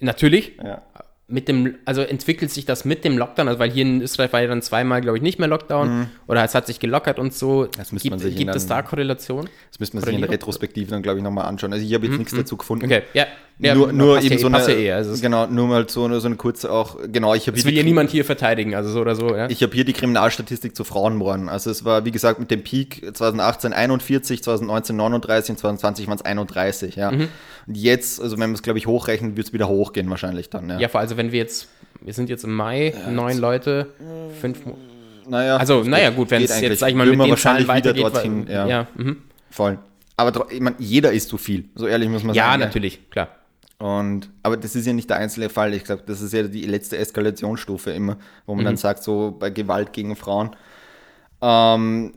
natürlich, Ja. Mit dem, also entwickelt sich das mit dem Lockdown, also weil hier in Österreich war ja dann zweimal, glaube ich, nicht mehr Lockdown oder es hat sich gelockert und so. Mhm. Das müsste man gibt sich gibt es da Korrelation? Das müsste man sich in der? Retrospektive dann, glaube ich, nochmal anschauen. Also ich habe jetzt nichts dazu gefunden. Okay, ja. Ja nur nur eben ja, so passt eine, ja eh, also genau, nur mal so eine, so eine kurze auch, genau, ich habe hier will ja niemand hier verteidigen, also so oder so, ja. Ich habe hier die Kriminalstatistik zu Frauenmorden. Also es war, wie gesagt, mit dem Peak 2018 41, 2019 39 und 2020 waren es 31, ja. Mhm. Und jetzt, also wenn man es, glaube ich, hochrechnet, wird es wieder hochgehen wahrscheinlich dann, ja. Ja, vor also wenn wir jetzt, wir sind jetzt im Mai, neun Leute, fünf, Naja, also naja gut, wenn es jetzt, sag ich mal, mit den Zahlen wahrscheinlich wieder weitergeht, dorthin, weil- ja, ja, mhm. voll. Aber ich meine, jeder ist zu viel, so ehrlich muss man ja sagen. natürlich, klar. Und, aber das ist ja nicht der einzelne Fall. Ich glaube, das ist ja die letzte Eskalationsstufe immer, wo man Mhm. dann sagt, so bei Gewalt gegen Frauen. Ähm,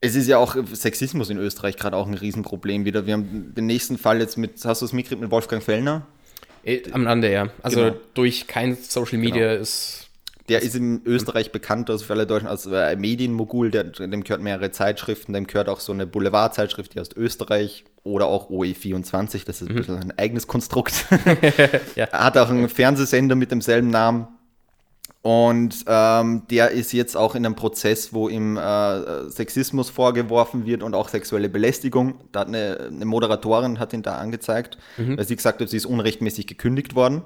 es ist ja auch Sexismus in Österreich gerade auch ein Riesenproblem wieder. Wir haben den nächsten Fall jetzt mit, hast du es mitgekriegt mit Wolfgang Fellner? Äh, Am Rande, ja. Also Genau. durch kein Social Media ist. Der ist in Österreich bekannt, also für alle Deutschen, als äh, Medienmogul, der, dem gehört mehrere Zeitschriften, dem gehört auch so eine Boulevardzeitschrift, die heißt Österreich oder auch OE24, das ist ein bisschen ein eigenes Konstrukt. Ja. Hat auch einen Fernsehsender mit demselben Namen. Und ähm, der ist jetzt auch in einem Prozess, wo ihm äh, Sexismus vorgeworfen wird und auch sexuelle Belästigung. Da hat eine, eine Moderatorin hat ihn da angezeigt, weil sie gesagt hat, sie ist unrechtmäßig gekündigt worden.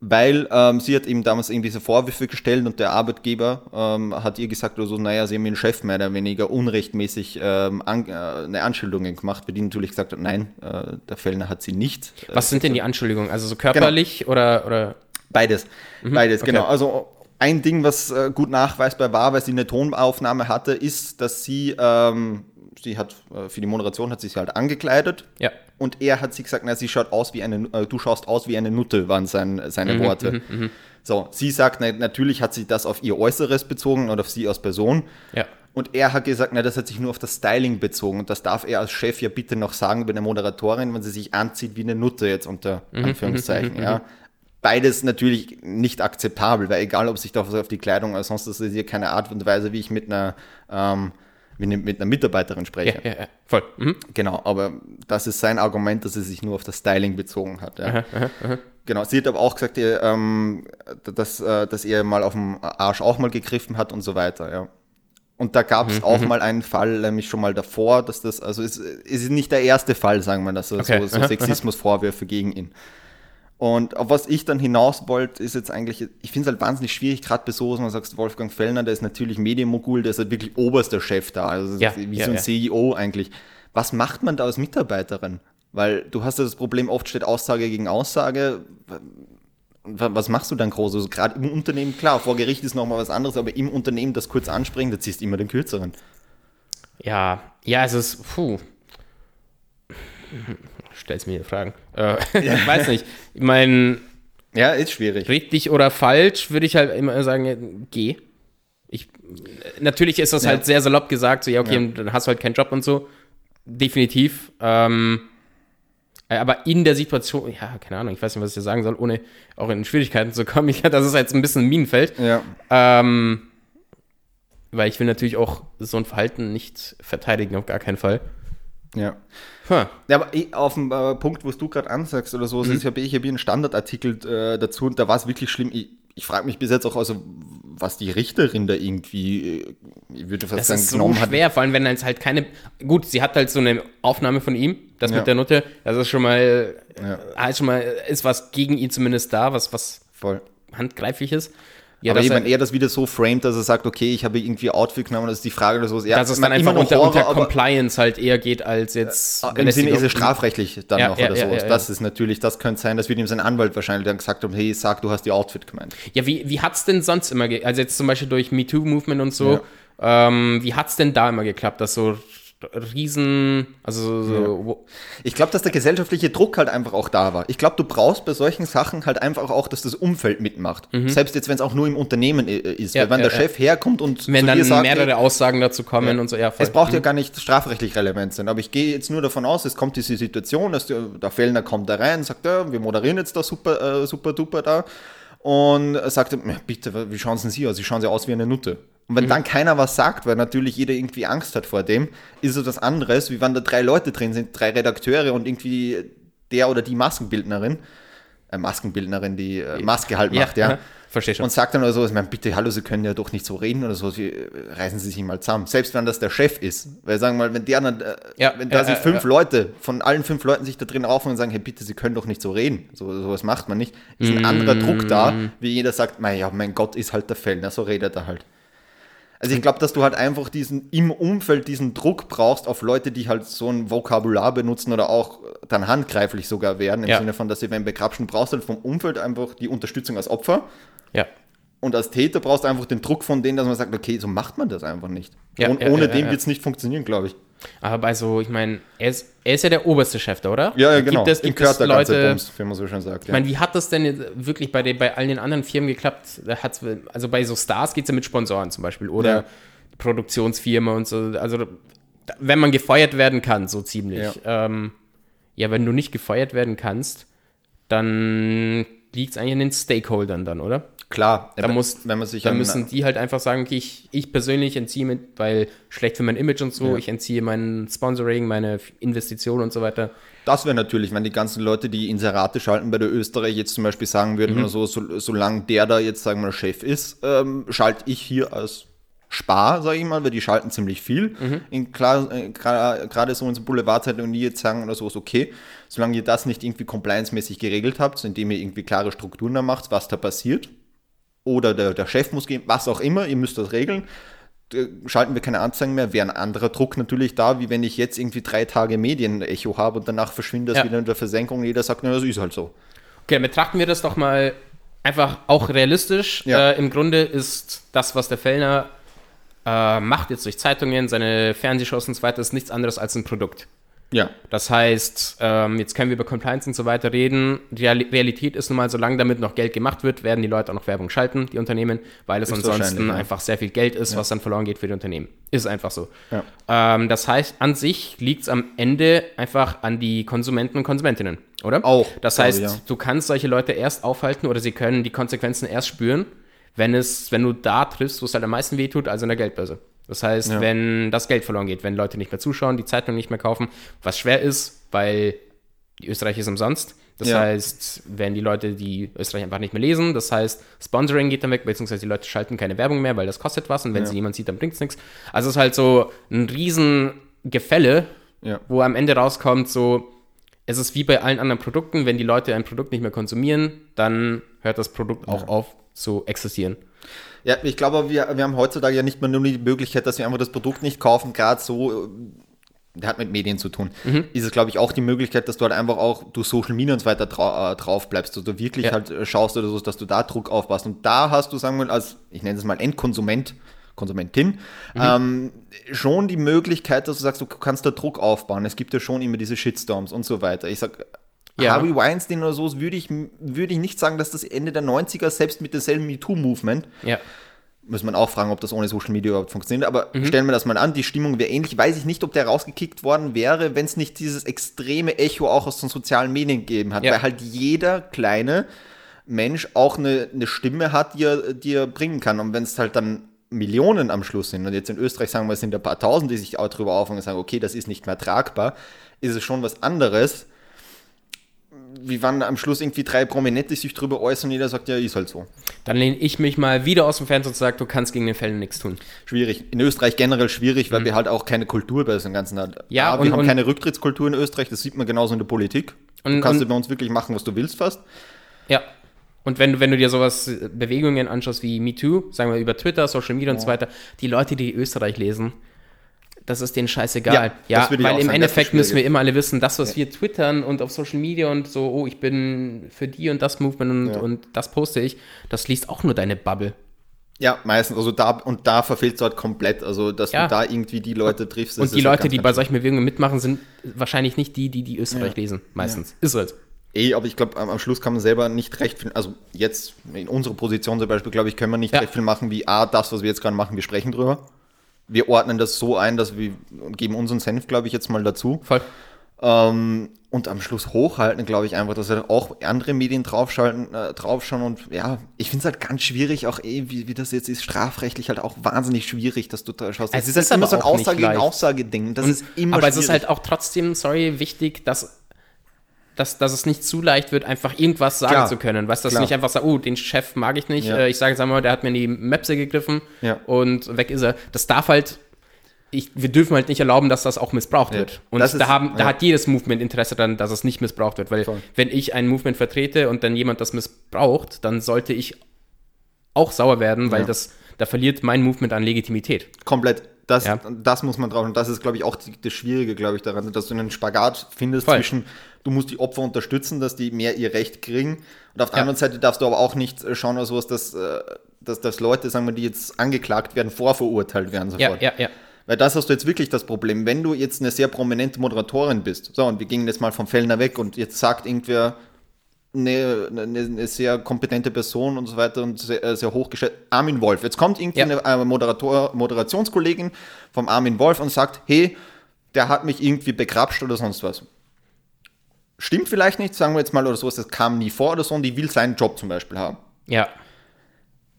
Weil ähm, sie hat ihm damals irgendwie so Vorwürfe gestellt und der Arbeitgeber ähm, hat ihr gesagt, also, naja, sie haben den Chef mehr oder weniger unrechtmäßig ähm, an, äh, eine Anschuldigung gemacht, bei die natürlich gesagt hat, nein, äh, der Fellner hat sie nicht. Was sind denn die Anschuldigungen? Also so körperlich genau. oder, oder? Beides, mhm, beides, okay. genau. Also ein Ding, was äh, gut nachweisbar war, weil sie eine Tonaufnahme hatte, ist, dass sie, ähm, sie hat äh, für die Moderation hat sie sich halt angekleidet. Ja. Und er hat sie gesagt, na, sie schaut aus wie eine, äh, du schaust aus wie eine Nutte, waren sein, seine mhm, Worte. Mhm, mhm. so, sie sagt, na, natürlich hat sie das auf ihr Äußeres bezogen oder auf sie als Person. Ja. Und er hat gesagt, na, das hat sich nur auf das Styling bezogen. Und das darf er als Chef ja bitte noch sagen über eine Moderatorin, wenn sie sich anzieht wie eine Nutte, jetzt unter mhm, Anführungszeichen. Mhm, ja beides natürlich nicht akzeptabel, weil egal, ob sich da auf die Kleidung oder sonst das ist hier keine Art und Weise, wie ich mit einer, ähm, mit einer Mitarbeiterin spreche. Ja, ja, ja. voll. Mhm. Genau, aber das ist sein Argument, dass er sich nur auf das Styling bezogen hat. Ja. Aha, aha, aha. Genau, sie hat aber auch gesagt, ähm, dass, äh, dass er mal auf dem Arsch auch mal gegriffen hat und so weiter, ja. Und da gab es mhm, auch mhm. mal einen Fall, nämlich schon mal davor, dass das, also es ist nicht der erste Fall, sagen wir das, so, okay. so, so Sexismusvorwürfe gegen ihn. Und auf was ich dann hinaus wollte, ist jetzt eigentlich, ich finde es halt wahnsinnig schwierig, gerade bei so, man sagt, Wolfgang Fellner, der ist natürlich Medienmogul, der ist halt wirklich oberster Chef da, also ja, wie ja, so ein ja. CEO eigentlich. Was macht man da als Mitarbeiterin? Weil du hast ja das Problem, oft steht Aussage gegen Aussage. Was machst du dann groß? Also gerade im Unternehmen, klar, vor Gericht ist nochmal was anderes, aber im Unternehmen das kurz ansprechen, da ziehst du immer den kürzeren. Ja, ja, es ist, puh stellst mir Fragen. Äh, ich weiß nicht. Ich meine. Ja, ist schwierig. Richtig oder falsch, würde ich halt immer sagen, geh. Ich, natürlich ist das ja. halt sehr salopp gesagt, so, ja, okay, ja. dann hast du halt keinen Job und so. Definitiv. Ähm, aber in der Situation, ja, keine Ahnung, ich weiß nicht, was ich dir sagen soll, ohne auch in Schwierigkeiten zu kommen. Ich, das ist jetzt ein bisschen ein Minenfeld. Ja. Ähm, weil ich will natürlich auch so ein Verhalten nicht verteidigen, auf gar keinen Fall. Ja. Huh. Ja, aber auf dem äh, Punkt, wo du gerade ansagst oder so, mhm. ich habe ich hab einen Standardartikel äh, dazu und da war es wirklich schlimm. Ich, ich frage mich bis jetzt auch, also, was die Richterin da irgendwie, äh, ich würde fast das sagen, ist so schwer, hat. vor allem wenn es halt keine, gut, sie hat halt so eine Aufnahme von ihm, das ja. mit der Nutte, das ist schon mal, ja. halt schon mal, ist was gegen ihn zumindest da, was, was Voll. handgreiflich ist. Ja, aber jemand eher das wieder so framed, dass er sagt, okay, ich habe irgendwie Outfit genommen, das ist die Frage oder so. Ja, dass es dann einfach unter, Horror, unter Compliance halt eher geht, als jetzt. Äh, Im Sinne ist es strafrechtlich dann ja, noch ja, oder so. das ist natürlich, das könnte sein, dass wir ihm sein Anwalt wahrscheinlich dann gesagt haben, hey, sag, du hast die Outfit gemeint. Ja, wie, wie hat es denn sonst immer, also jetzt zum Beispiel durch MeToo-Movement und so, ähm, wie hat es denn da immer geklappt, dass so riesen, also so, ja. Ich glaube, dass der gesellschaftliche Druck halt einfach auch da war. Ich glaube, du brauchst bei solchen Sachen halt einfach auch, dass das Umfeld mitmacht. Mhm. Selbst jetzt, wenn es auch nur im Unternehmen äh, ist. Ja, Weil wenn ja, der Chef herkommt und wenn dann sagt, mehrere Aussagen dazu kommen und so, ja. Voll. Es braucht ja mhm. gar nicht strafrechtlich relevant sein. Aber ich gehe jetzt nur davon aus, es kommt diese Situation, dass der, der Fellner kommt da rein, sagt, ja, wir moderieren jetzt da super, äh, super duper da und sagt, bitte, wie schauen Sie aus? Sie schauen Sie aus wie eine Nutte. Und wenn mhm. dann keiner was sagt, weil natürlich jeder irgendwie Angst hat vor dem, ist es was anderes, wie wenn da drei Leute drin sind, drei Redakteure und irgendwie der oder die Maskenbildnerin, äh, Maskenbildnerin, die äh, Maske halt macht, ja. ja. Verstehe schon. Und sagt dann oder so, ich meine, bitte, hallo, Sie können ja doch nicht so reden oder so, Sie, äh, reißen Sie sich mal zusammen. Selbst wenn das der Chef ist. Weil sagen wir mal, wenn der dann, äh, ja, wenn da sich fünf Leute, von allen fünf Leuten sich da drin raufen und sagen, hey, bitte, Sie können doch nicht so reden. So, sowas macht man nicht. Ist ein mm. anderer Druck da, wie jeder sagt, mein, ja, mein Gott ist halt der Fellner, so redet er halt. Also ich glaube, dass du halt einfach diesen im Umfeld diesen Druck brauchst auf Leute, die halt so ein Vokabular benutzen oder auch dann handgreiflich sogar werden, im ja. Sinne von, dass sie wenn begrapschen, brauchst halt vom Umfeld einfach die Unterstützung als Opfer. Ja. Und als Täter brauchst du einfach den Druck von denen, dass man sagt, okay, so macht man das einfach nicht. Ja, Und ohne ja, dem wird es nicht funktionieren, glaube ich. Aber bei so, ich meine, er ist, er ist ja der oberste Chef da, oder? Ja, ja genau. Gibt es, gibt es Leute, Bums, wie man so schön sagt. Ja. Ich meine, wie hat das denn wirklich bei, den, bei all den anderen Firmen geklappt? Hat's, also bei so Stars geht es ja mit Sponsoren zum Beispiel oder ja. Produktionsfirma und so. Also wenn man gefeuert werden kann, so ziemlich. Ja, ähm, ja wenn du nicht gefeuert werden kannst, dann liegt es eigentlich an den Stakeholdern dann, oder? Klar, da, muss, wenn man sich da müssen die halt einfach sagen, okay, ich, ich persönlich entziehe mit, weil schlecht für mein Image und so, ja. ich entziehe mein Sponsoring, meine Investitionen und so weiter. Das wäre natürlich, wenn die ganzen Leute, die Inserate schalten bei der Österreich jetzt zum Beispiel sagen würden, mhm. so, so, solange der da jetzt, sagen wir mal, Chef ist, ähm, schalte ich hier als Spar, sage ich mal, weil die schalten ziemlich viel. Mhm. Gerade äh, so in so Boulevardzeitungen, die jetzt sagen oder so, ist okay, solange ihr das nicht irgendwie compliance-mäßig geregelt habt, indem ihr irgendwie klare Strukturen da macht, was da passiert, oder der, der Chef muss gehen, was auch immer, ihr müsst das regeln, schalten wir keine Anzeigen mehr, wäre ein anderer Druck natürlich da, wie wenn ich jetzt irgendwie drei Tage Medienecho habe und danach verschwindet das ja. wieder in der Versenkung und jeder sagt, na, das ist halt so. Okay, betrachten wir das doch mal einfach auch realistisch. Ja. Äh, Im Grunde ist das, was der Fellner äh, macht, jetzt durch Zeitungen, seine Fernsehshows und so weiter, ist nichts anderes als ein Produkt. Ja. Das heißt, ähm, jetzt können wir über Compliance und so weiter reden. Die Realität ist nun mal, solange damit noch Geld gemacht wird, werden die Leute auch noch Werbung schalten, die Unternehmen, weil es ist ansonsten ja. einfach sehr viel Geld ist, ja. was dann verloren geht für die Unternehmen. Ist einfach so. Ja. Ähm, das heißt, an sich liegt es am Ende einfach an die Konsumenten und Konsumentinnen, oder? Auch. Das heißt, du kannst solche Leute erst aufhalten oder sie können die Konsequenzen erst spüren, wenn, es, wenn du da triffst, wo es halt am meisten wehtut, also in der Geldbörse. Das heißt, ja. wenn das Geld verloren geht, wenn Leute nicht mehr zuschauen, die Zeitung nicht mehr kaufen, was schwer ist, weil die Österreich ist umsonst. Das ja. heißt, wenn die Leute die Österreich einfach nicht mehr lesen, das heißt, Sponsoring geht dann weg, beziehungsweise die Leute schalten keine Werbung mehr, weil das kostet was und wenn ja. sie jemand sieht, dann bringt es nichts. Also es ist halt so ein Riesengefälle, ja. wo am Ende rauskommt, so, es ist wie bei allen anderen Produkten, wenn die Leute ein Produkt nicht mehr konsumieren, dann hört das Produkt auch auf zu existieren. Ja, ich glaube, wir, wir haben heutzutage ja nicht mehr nur die Möglichkeit, dass wir einfach das Produkt nicht kaufen, gerade so, der hat mit Medien zu tun, mhm. ist es, glaube ich, auch die Möglichkeit, dass du halt einfach auch durch Social Media und so weiter äh, drauf bleibst, dass du wirklich ja. halt äh, schaust oder so, dass du da Druck aufpasst. Und da hast du, sagen wir mal, als, ich nenne es mal Endkonsument, Konsumentin, mhm. ähm, schon die Möglichkeit, dass du sagst, du kannst da Druck aufbauen. Es gibt ja schon immer diese Shitstorms und so weiter. Ich sag, ja. Harvey Weinstein oder so, würde ich, würde ich nicht sagen, dass das Ende der 90er selbst mit demselben MeToo-Movement, ja. muss man auch fragen, ob das ohne Social Media überhaupt funktioniert, aber mhm. stellen wir das mal an, die Stimmung wäre ähnlich. Weiß ich nicht, ob der rausgekickt worden wäre, wenn es nicht dieses extreme Echo auch aus den sozialen Medien gegeben hat, ja. weil halt jeder kleine Mensch auch eine, eine Stimme hat, die er, die er bringen kann. Und wenn es halt dann Millionen am Schluss sind, und jetzt in Österreich sagen wir, es sind ein paar Tausend, die sich auch darüber auffangen und sagen, okay, das ist nicht mehr tragbar, ist es schon was anderes, wie wann am Schluss irgendwie drei Prominente sich drüber äußern und jeder sagt, ja, ist halt so. Dann lehne ich mich mal wieder aus dem Fenster und sage, du kannst gegen den Fällen nichts tun. Schwierig. In Österreich generell schwierig, weil mhm. wir halt auch keine Kultur bei dem Ganzen haben. Ja, ja wir und, haben und keine Rücktrittskultur in Österreich, das sieht man genauso in der Politik. Und, du kannst und, bei uns wirklich machen, was du willst fast. Ja. Und wenn du, wenn du dir sowas, Bewegungen anschaust wie MeToo, sagen wir über Twitter, Social Media ja. und so weiter, die Leute, die Österreich lesen, das ist denen scheißegal. Ja, ja weil im Endeffekt müssen wir immer alle wissen, das, was ja. wir twittern und auf Social Media und so, oh, ich bin für die und das Movement und, ja. und das poste ich, das liest auch nur deine Bubble. Ja, meistens. Also da und da verfehlt es halt komplett. Also, dass ja. du da irgendwie die Leute triffst. Und die Leute, halt die bei solchen Bewegungen mitmachen, sind wahrscheinlich nicht die, die die Österreich lesen. Meistens. Ist halt. Eh, aber ich glaube, am, am, Schluss kann man selber nicht recht viel, also jetzt in unserer Position zum Beispiel, glaube ich, können wir nicht recht viel machen wie, ah, das, was wir jetzt gerade machen, wir sprechen drüber wir ordnen das so ein, dass wir geben unseren Senf, glaube ich, jetzt mal dazu. Voll. Ähm, und am Schluss hochhalten, glaube ich einfach, dass auch andere Medien draufschalten, äh, draufschauen und ja, ich finde es halt ganz schwierig, auch eh, wie, wie das jetzt ist, strafrechtlich halt auch wahnsinnig schwierig, dass du da schaust. Es ist, ist halt immer so ein Aussage gegen Aussage-Ding. Das und, ist immer Aber schwierig. es ist halt auch trotzdem, sorry, wichtig, dass dass, dass es nicht zu leicht wird, einfach irgendwas sagen Klar. zu können. Weißt du, dass Klar. nicht einfach sagen, oh, den Chef mag ich nicht. Ja. Äh, ich sage jetzt einmal, der hat mir in die Mapse gegriffen ja. und weg ist er. Das darf halt, ich, wir dürfen halt nicht erlauben, dass das auch missbraucht ja. wird. Und ist, da, haben, da hat jedes Movement Interesse daran, dass es nicht missbraucht wird. Weil Voll. wenn ich ein Movement vertrete und dann jemand das missbraucht, dann sollte ich auch sauer werden, weil das, da verliert mein Movement an Legitimität. Komplett. Das, ja. das muss man drauf. Und das ist, glaube ich, auch die, das Schwierige, glaube ich, daran, dass du einen Spagat findest Voll. zwischen, du musst die Opfer unterstützen, dass die mehr ihr Recht kriegen. Und auf der ja. anderen Seite darfst du aber auch nicht äh, schauen oder sowas, dass, äh, dass, dass Leute, sagen wir, die jetzt angeklagt werden, vorverurteilt werden sofort. Ja, ja, ja. Weil das hast du jetzt wirklich das Problem. Wenn du jetzt eine sehr prominente Moderatorin bist, so, und wir gingen jetzt mal vom Fellner weg und jetzt sagt irgendwer, eine, eine, eine, sehr kompetente Person und so weiter und sehr, äh, sehr hochgestellt. Armin Wolf. Jetzt kommt irgendwie ja. eine Moderator, Moderationskollegin vom Armin Wolf und sagt, hey, der hat mich irgendwie begrapscht oder sonst was. Stimmt vielleicht nicht, sagen wir jetzt mal oder sowas, das kam nie vor oder so und die will seinen Job zum Beispiel haben. Ja.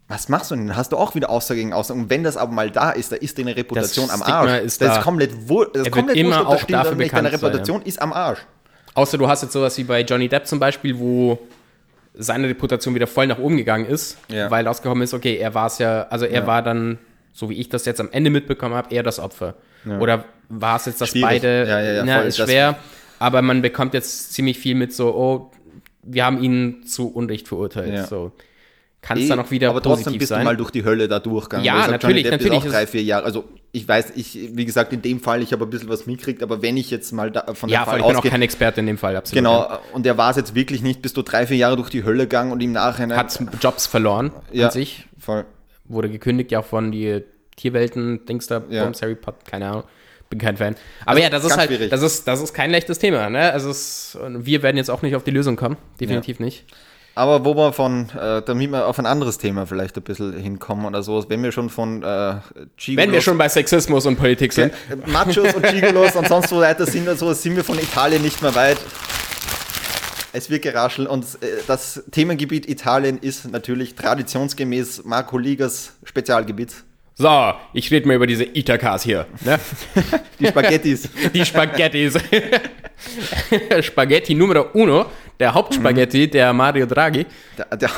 Was machst du denn? Hast du auch wieder Aussage gegen Aussage. Und wenn das aber mal da ist, da ist deine Reputation das am Arsch. Ist das da. ist komplett, das ist komplett immer wurscht, auch dafür nicht. Deine Reputation sein, ja. ist am Arsch. Außer du hast jetzt sowas wie bei Johnny Depp zum Beispiel, wo seine Reputation wieder voll nach oben gegangen ist, ja. weil rausgekommen ist, okay, er war es ja, also er ja. war dann so wie ich das jetzt am Ende mitbekommen habe, eher das Opfer. Ja. Oder war es jetzt, dass Schwierig. beide, Ja, ja, ja, na, ist das- schwer, aber man bekommt jetzt ziemlich viel mit so, oh, wir haben ihn zu Unrecht verurteilt. Ja. So. Kann es dann auch wieder aber trotzdem positiv bist sein? du mal durch die Hölle da durchgegangen. Ja, Weil natürlich, Depp natürlich Ist auch drei, vier Jahre. Also ich weiß, ich, wie gesagt, in dem Fall, ich habe ein bisschen was mitgekriegt, aber wenn ich jetzt mal da, von ja, dem Fall ich bin auch ausgehe, kein Experte in dem Fall, absolut. genau, ja. und er war es jetzt wirklich nicht, bist du drei, vier Jahre durch die Hölle gegangen und im Nachhinein. Hat Jobs verloren ja, an sich. Voll. Wurde gekündigt ja auch von die Tierwelten, Dings da, Ja. Bums, Harry Potter, keine Ahnung. Bin kein Fan. Aber ja, das ist halt, schwierig. das ist, das ist kein leichtes Thema, ne? Also es, wir werden jetzt auch nicht auf die Lösung kommen. Definitiv nicht. Aber wo wir von, äh, damit wir auf ein anderes Thema vielleicht ein bisschen hinkommen oder so, wenn wir schon von äh, Gigolos, Wenn wir schon bei Sexismus und Politik sind. äh, Machos und Gigolos und sonst wo weiter sind, so sind wir von Italien nicht mehr weit. Es wird geraschelt und äh, das Themengebiet Italien ist natürlich traditionsgemäß Marco Ligas Spezialgebiet. So, ich rede mal über diese Itakas hier. Ne? Die Spaghettis. Die Spaghettis. Spaghetti Numero Uno, der Hauptspaghetti der Mario Draghi. Der, der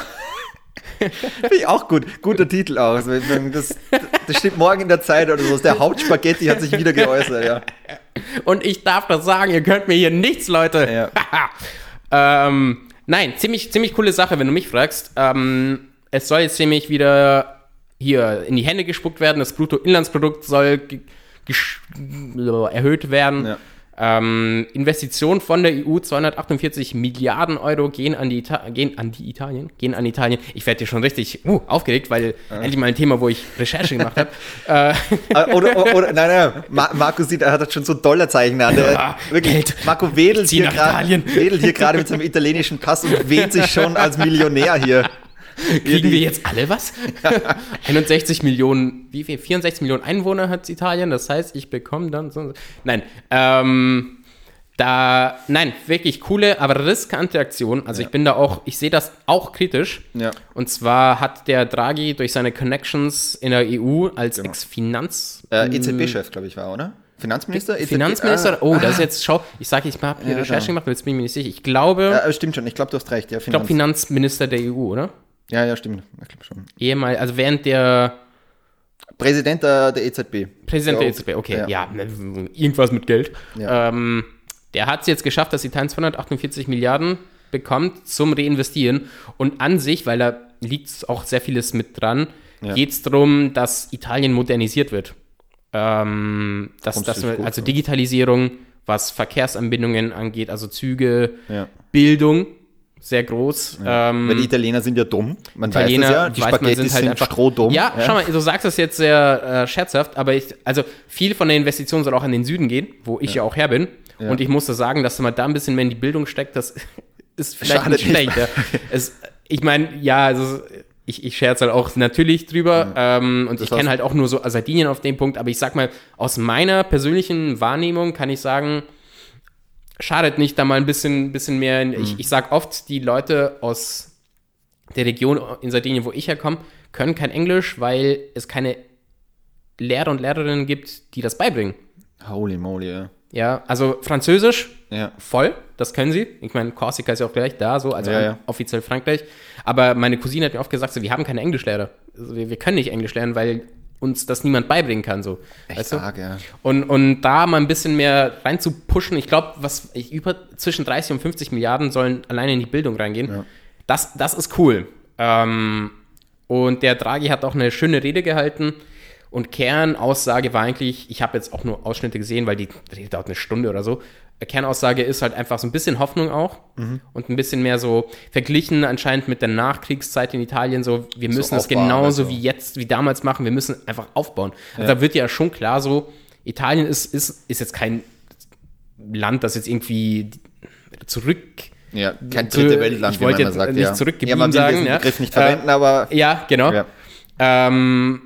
Finde ich auch gut. Guter Titel auch. Also, Das, das steht morgen in der Zeit oder so. Der Hauptspaghetti hat sich wieder geäußert, ja. Und ich darf das sagen, ihr könnt mir hier nichts, Leute. ähm, nein, ziemlich, ziemlich coole Sache, wenn du mich fragst. Ähm, es soll jetzt nämlich wieder hier in die Hände gespuckt werden. Das Bruttoinlandsprodukt soll erhöht werden. Ja. Ähm, Investitionen von der EU, 248 Milliarden Euro gehen an die, Ita gehen an die Italien, gehen an Italien. Ich werde hier schon richtig uh, aufgeregt, weil endlich mal ein Thema, wo ich Recherche gemacht habe. äh, Oder, oder, oder nein, nein, Ma Marco sieht, er hat schon so Dollarzeichen an. Ja, wirklich, Geld. Marco wedelt hier gerade Italien. wedelt hier gerade mit seinem italienischen Pass und wählt sich schon als Millionär hier. Kriegen wir jetzt alle was? 61 Millionen, wie viel? 64 Millionen Einwohner hat Italien. Das heißt, ich bekomme dann so. Nein, ähm, da, nein, wirklich coole, aber riskante Aktion. Also ich bin da auch, ich sehe das auch kritisch. Ja. Und zwar hat der Draghi durch seine Connections in der EU als Ex-Finanz... Äh, EZB-Chef, glaube ich, war, oder? Finanzminister? EZB? Finanzminister, Ah, oh, das ist jetzt, schau, ich sage, ich habe hier Ja, Recherche genau. gemacht, jetzt bin ich mir nicht sicher. Ich glaube, Ja, stimmt schon. Ich glaube, du hast recht. Ja, ich glaube Finanz. Finanzminister der EU, oder? Ja, ja, stimmt. Ich glaube schon. Ehemal, also während der Präsident der, der EZB. Präsident Ja, der EZB, okay, ja. ja, ne, irgendwas mit Geld. Ja. Ähm, der hat es jetzt geschafft, dass Italien 248 Milliarden bekommt zum Reinvestieren. Und an sich, weil da liegt auch sehr vieles mit dran, Ja. geht es darum, dass Italien modernisiert wird. Ähm, dass, dass, Grundsätzlich gut, also. Digitalisierung, was Verkehrsanbindungen angeht, also Züge, Ja. Bildung, sehr groß. Ähm, Weil die Italiener sind ja dumm. Man Italiener, weiß das ja. Die weiß man, Spaghetti sind, einfach strohdumm. Ja, schau mal, du sagst das jetzt sehr äh, scherzhaft, aber ich, also viel von der Investition soll auch in den Süden gehen, wo ich ja, auch her bin. Ja. Und ich musste sagen, dass man da ein bisschen mehr in die Bildung steckt, das ist vielleicht Schadet nicht schlecht. Ja. Es, ich meine, ja, also ich, ich scherze halt auch natürlich drüber ähm, und ich heißt- kenne halt auch nur so Sardinien auf dem Punkt, aber ich sag mal, aus meiner persönlichen Wahrnehmung kann ich sagen, schadet nicht, da mal ein bisschen, bisschen mehr. In, Mhm. ich, ich sag oft, die Leute aus der Region in Sardinien, wo ich herkomme, können kein Englisch, weil es keine Lehrer und Lehrerinnen gibt, die das beibringen. Holy moly, ja. Ja, also Französisch Ja. voll, das können sie. Ich meine, Korsika ist ja auch gleich da, so, also Ja, ja. offiziell Frankreich. Aber meine Cousine hat mir oft gesagt, so, wir haben keine Englischlehrer. Also wir, wir können nicht Englisch lernen, weil uns das niemand beibringen kann, so. Echt arg, ja. Und, und da mal ein bisschen mehr rein zu pushen, ich glaube, was ich, über zwischen 30 und 50 Milliarden sollen alleine in die Bildung reingehen. Ja. Das, das ist cool. Ähm, und der Draghi hat auch eine schöne Rede gehalten. Und Kernaussage war eigentlich, ich habe jetzt auch nur Ausschnitte gesehen, weil die Rede dauert eine Stunde oder so. Kernaussage ist halt einfach so ein bisschen Hoffnung auch Mhm. und ein bisschen mehr so verglichen anscheinend mit der Nachkriegszeit in Italien. So, wir müssen es aufbauen, genauso also. wie jetzt, wie damals machen. Wir müssen einfach aufbauen. Also da wird ja schon klar so, Italien ist, ist, ist jetzt kein Land, das jetzt irgendwie zurück Ja, kein dritte Äh, Weltland, ich wollte jetzt sagt. nicht ja. zurückgeblieben ja, man will sagen, diesen ja. Begriff nicht Äh, verwenden, aber Ja, genau. Ja. Ähm,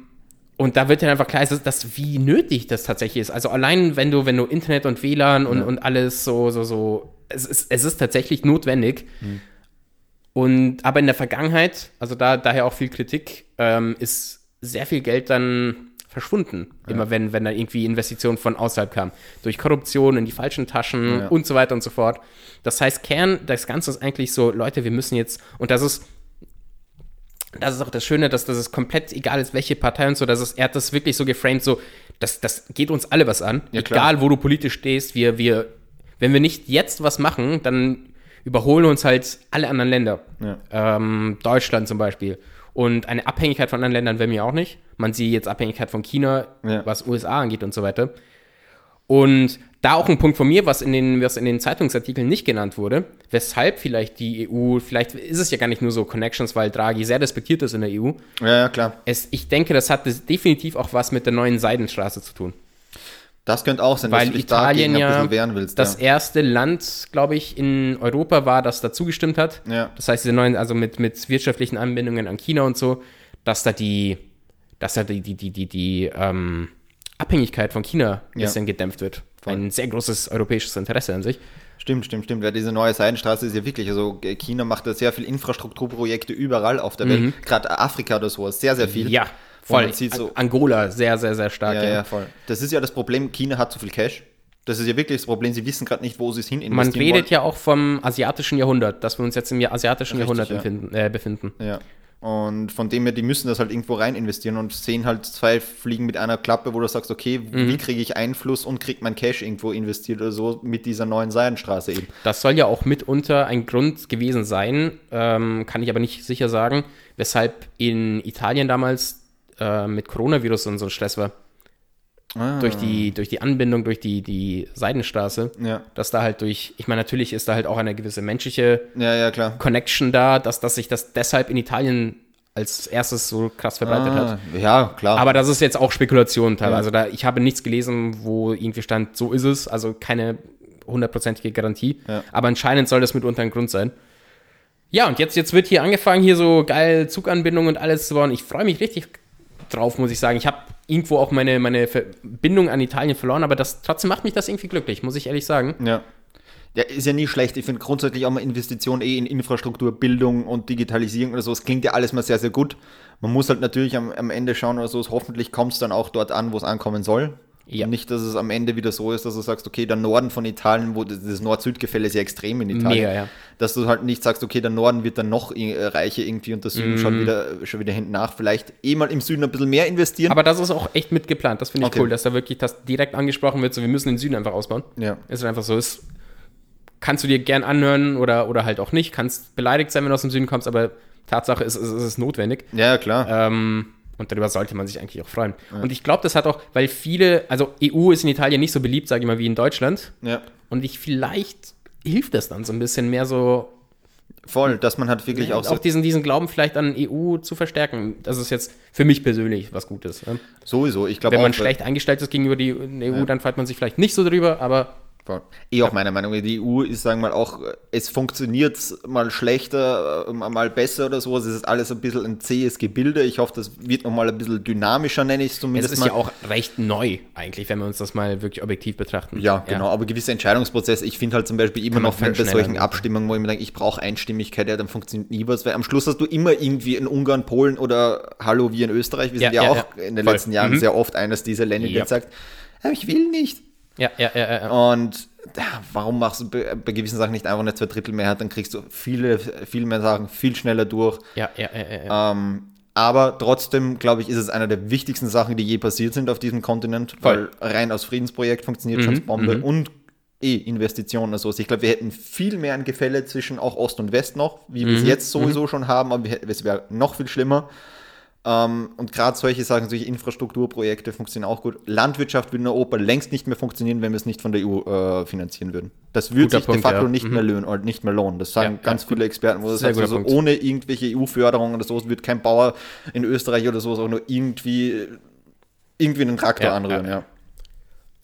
und da wird dann einfach klar, dass, dass wie nötig das tatsächlich ist. Also allein wenn du, wenn du Internet und WLAN und, und alles so, so, so, es ist, es ist tatsächlich notwendig. Mhm. Und aber in der Vergangenheit, also da daher auch viel Kritik, ähm, ist sehr viel Geld dann verschwunden. Immer wenn, wenn da irgendwie Investitionen von außerhalb kamen. Durch Korruption in die falschen Taschen Ja. und so weiter und so fort. Das heißt, Kern, das Ganze ist eigentlich so, Leute, wir müssen jetzt, und das ist das ist auch das Schöne, dass das ist komplett egal ist, welche Partei und so, dass es, er hat das wirklich so geframed, so, das, das geht uns alle was an, Ja, egal wo du politisch stehst, wir, wir, wenn wir nicht jetzt was machen, dann überholen uns halt alle anderen Länder. Ja. Ähm, Deutschland zum Beispiel. Und eine Abhängigkeit von anderen Ländern will mir auch nicht. Man sieht jetzt Abhängigkeit von China, Ja. was USA angeht und so weiter. Und da auch ein Punkt von mir, was in den, was in den Zeitungsartikeln nicht genannt wurde, weshalb vielleicht die EU, vielleicht ist es ja gar nicht nur so Connections, weil Draghi sehr respektiert ist in der EU. Ja, ja, klar. Es, ich denke, das hat definitiv auch was mit der neuen Seidenstraße zu tun. Das könnte auch sein, Weil dass du dich Italien ja willst. das ja. erste Land, glaube ich, in Europa war, das dazu gestimmt hat. Ja. Das heißt, diese neuen, also mit, mit wirtschaftlichen Anbindungen an China und so, dass da die, dass da die, die, die, die, die ähm, Abhängigkeit von China ein Ja. bisschen gedämpft wird. Voll. Ein sehr großes europäisches Interesse an sich. Stimmt, stimmt, stimmt. Weil diese neue Seidenstraße ist ja wirklich, also China macht da sehr viel Infrastrukturprojekte überall auf der Welt. Gerade Afrika oder so, sehr, sehr viel. Mhm. Ja, voll. man so, Angola, sehr, sehr, sehr stark. ja, ja, voll. Das ist ja das Problem, China hat zu viel Cash. Das ist ja wirklich das Problem, sie wissen gerade nicht, wo sie es hin Man investieren redet ja auch vom asiatischen Jahrhundert, dass wir uns jetzt im asiatischen Richtig, Jahrhundert ja. empfinden, äh, befinden. Ja. Und von dem her, die müssen das halt irgendwo rein investieren und sehen halt zwei Fliegen mit einer Klappe, wo du sagst, okay, Mhm. wie kriege ich Einfluss und kriegt mein Cash irgendwo investiert oder so mit dieser neuen Seidenstraße eben. Das soll ja auch mitunter ein Grund gewesen sein, ähm, kann ich aber nicht sicher sagen, weshalb in Italien damals äh, mit Coronavirus und so Stress war. Ah. Durch, die, durch die Anbindung, durch die, die Seidenstraße. Ja. Dass da halt durch, ich meine, natürlich ist da halt auch eine gewisse menschliche Ja, ja, klar. Connection da, dass, dass sich das deshalb in Italien als erstes so krass verbreitet hat. Ah, ja, klar. Aber das ist jetzt auch Spekulation teilweise. Also da, ich habe nichts gelesen, wo irgendwie stand, so ist es. Also keine hundertprozentige Garantie. Aber anscheinend soll das mitunter ein Grund sein. Ja, und jetzt, jetzt wird hier angefangen, hier so geil Zuganbindung und alles zu bauen. Ich freue mich richtig drauf, muss ich sagen. Ich habe irgendwo auch meine, meine Verbindung an Italien verloren, aber das trotzdem macht mich das irgendwie glücklich, muss ich ehrlich sagen. Ja. Ja, ist ja nie schlecht. Ich finde grundsätzlich auch mal Investitionen eh in Infrastruktur, Bildung und Digitalisierung oder so. Es klingt ja alles mal sehr, sehr gut. Man muss halt natürlich am, am Ende schauen oder so, es hoffentlich kommt es dann auch dort an, wo es ankommen soll. Ja. Nicht, dass es am Ende wieder so ist, dass du sagst, okay, der Norden von Italien, wo das Nord-Süd-Gefälle ist ja extrem in Italien. Mega, ja. Dass du halt nicht sagst, okay, der Norden wird dann noch äh, reicher irgendwie und der Süden Mhm. schon, wieder, schon wieder hinten nach. Vielleicht eh mal im Süden ein bisschen mehr investieren. Aber das ist auch echt mitgeplant. Das finde ich Okay. cool, dass da wirklich das direkt angesprochen wird. So, wir müssen den Süden einfach ausbauen. ja. Ist einfach so. Ist, kannst du dir gern anhören oder, oder halt auch nicht. Kannst beleidigt sein, wenn du aus dem Süden kommst, aber Tatsache ist, es ist, ist notwendig. ja, klar. Ähm, und darüber sollte man sich eigentlich auch freuen. Und ich glaube, das hat auch, weil viele, also EU ist in Italien nicht so beliebt, sage ich mal, wie in Deutschland. ja. Und ich vielleicht hilft das dann so ein bisschen mehr so, Voll, dass man halt wirklich auch auch, so diesen, diesen Glauben vielleicht an EU zu verstärken. Das ist jetzt für mich persönlich was Gutes. Ne? sowieso, ich glaube Wenn auch, man schlecht eingestellt ist gegenüber die EU, dann freut man sich vielleicht nicht so drüber, aber Voll. Eh auch meiner Meinung nach. Die EU ist, sagen wir mal, auch, es funktioniert mal schlechter, äh, mal besser oder so. Es ist alles ein bisschen ein zähes Gebilde. Ich hoffe, das wird nochmal ein bisschen dynamischer, nenne ich es es zumindest ist mal. ja auch recht neu eigentlich, wenn wir uns das mal wirklich objektiv betrachten. ja, genau, aber gewisse Entscheidungsprozesse, ich finde halt zum Beispiel immer noch, bei solchen. Abstimmungen, wo ich mir denke, ich brauche Einstimmigkeit, ja, dann funktioniert nie was, weil am Schluss hast du immer irgendwie in Ungarn, Polen oder Hallo wie in Österreich. Wir Ja, sind ja, ja, auch in den Voll. letzten Jahren Mhm. sehr oft eines dieser Länder, die Ja. sagt, "Ja, ich will nicht. Ja, ja, ja, ja. Und warum machst du bei, gewissen Sachen nicht einfach eine Zweidrittelmehrheit, dann kriegst du viele, viel mehr Sachen viel schneller durch. ja, ja, ja, ja. Ähm, aber trotzdem, glaube ich, ist es eine der wichtigsten Sachen, die je passiert sind auf diesem Kontinent, Voll. weil rein aus Friedensprojekt funktioniert Mhm, schon Bombe und eh Investitionen. Also ich glaube, wir hätten viel mehr ein Gefälle zwischen auch Ost und West noch, wie Mhm, wir es jetzt sowieso schon haben, aber es wäre noch viel schlimmer. Ähm, und gerade solche Sachen, solche Infrastrukturprojekte funktionieren auch gut. Landwirtschaft würde in Europa längst nicht mehr funktionieren, wenn wir es nicht von der EU äh, finanzieren würden. Das würde Guter sich Punkt, de facto ja. nicht, Mhm. mehr lohnen, oder nicht mehr lohnen. Das sagen Ja, ganz viele Experten, wo das heißt, also Punkt. ohne irgendwelche EU-Förderung oder so wird kein Bauer in Österreich oder so auch nur irgendwie, irgendwie einen Traktor Ja, anrühren. ja, Ja,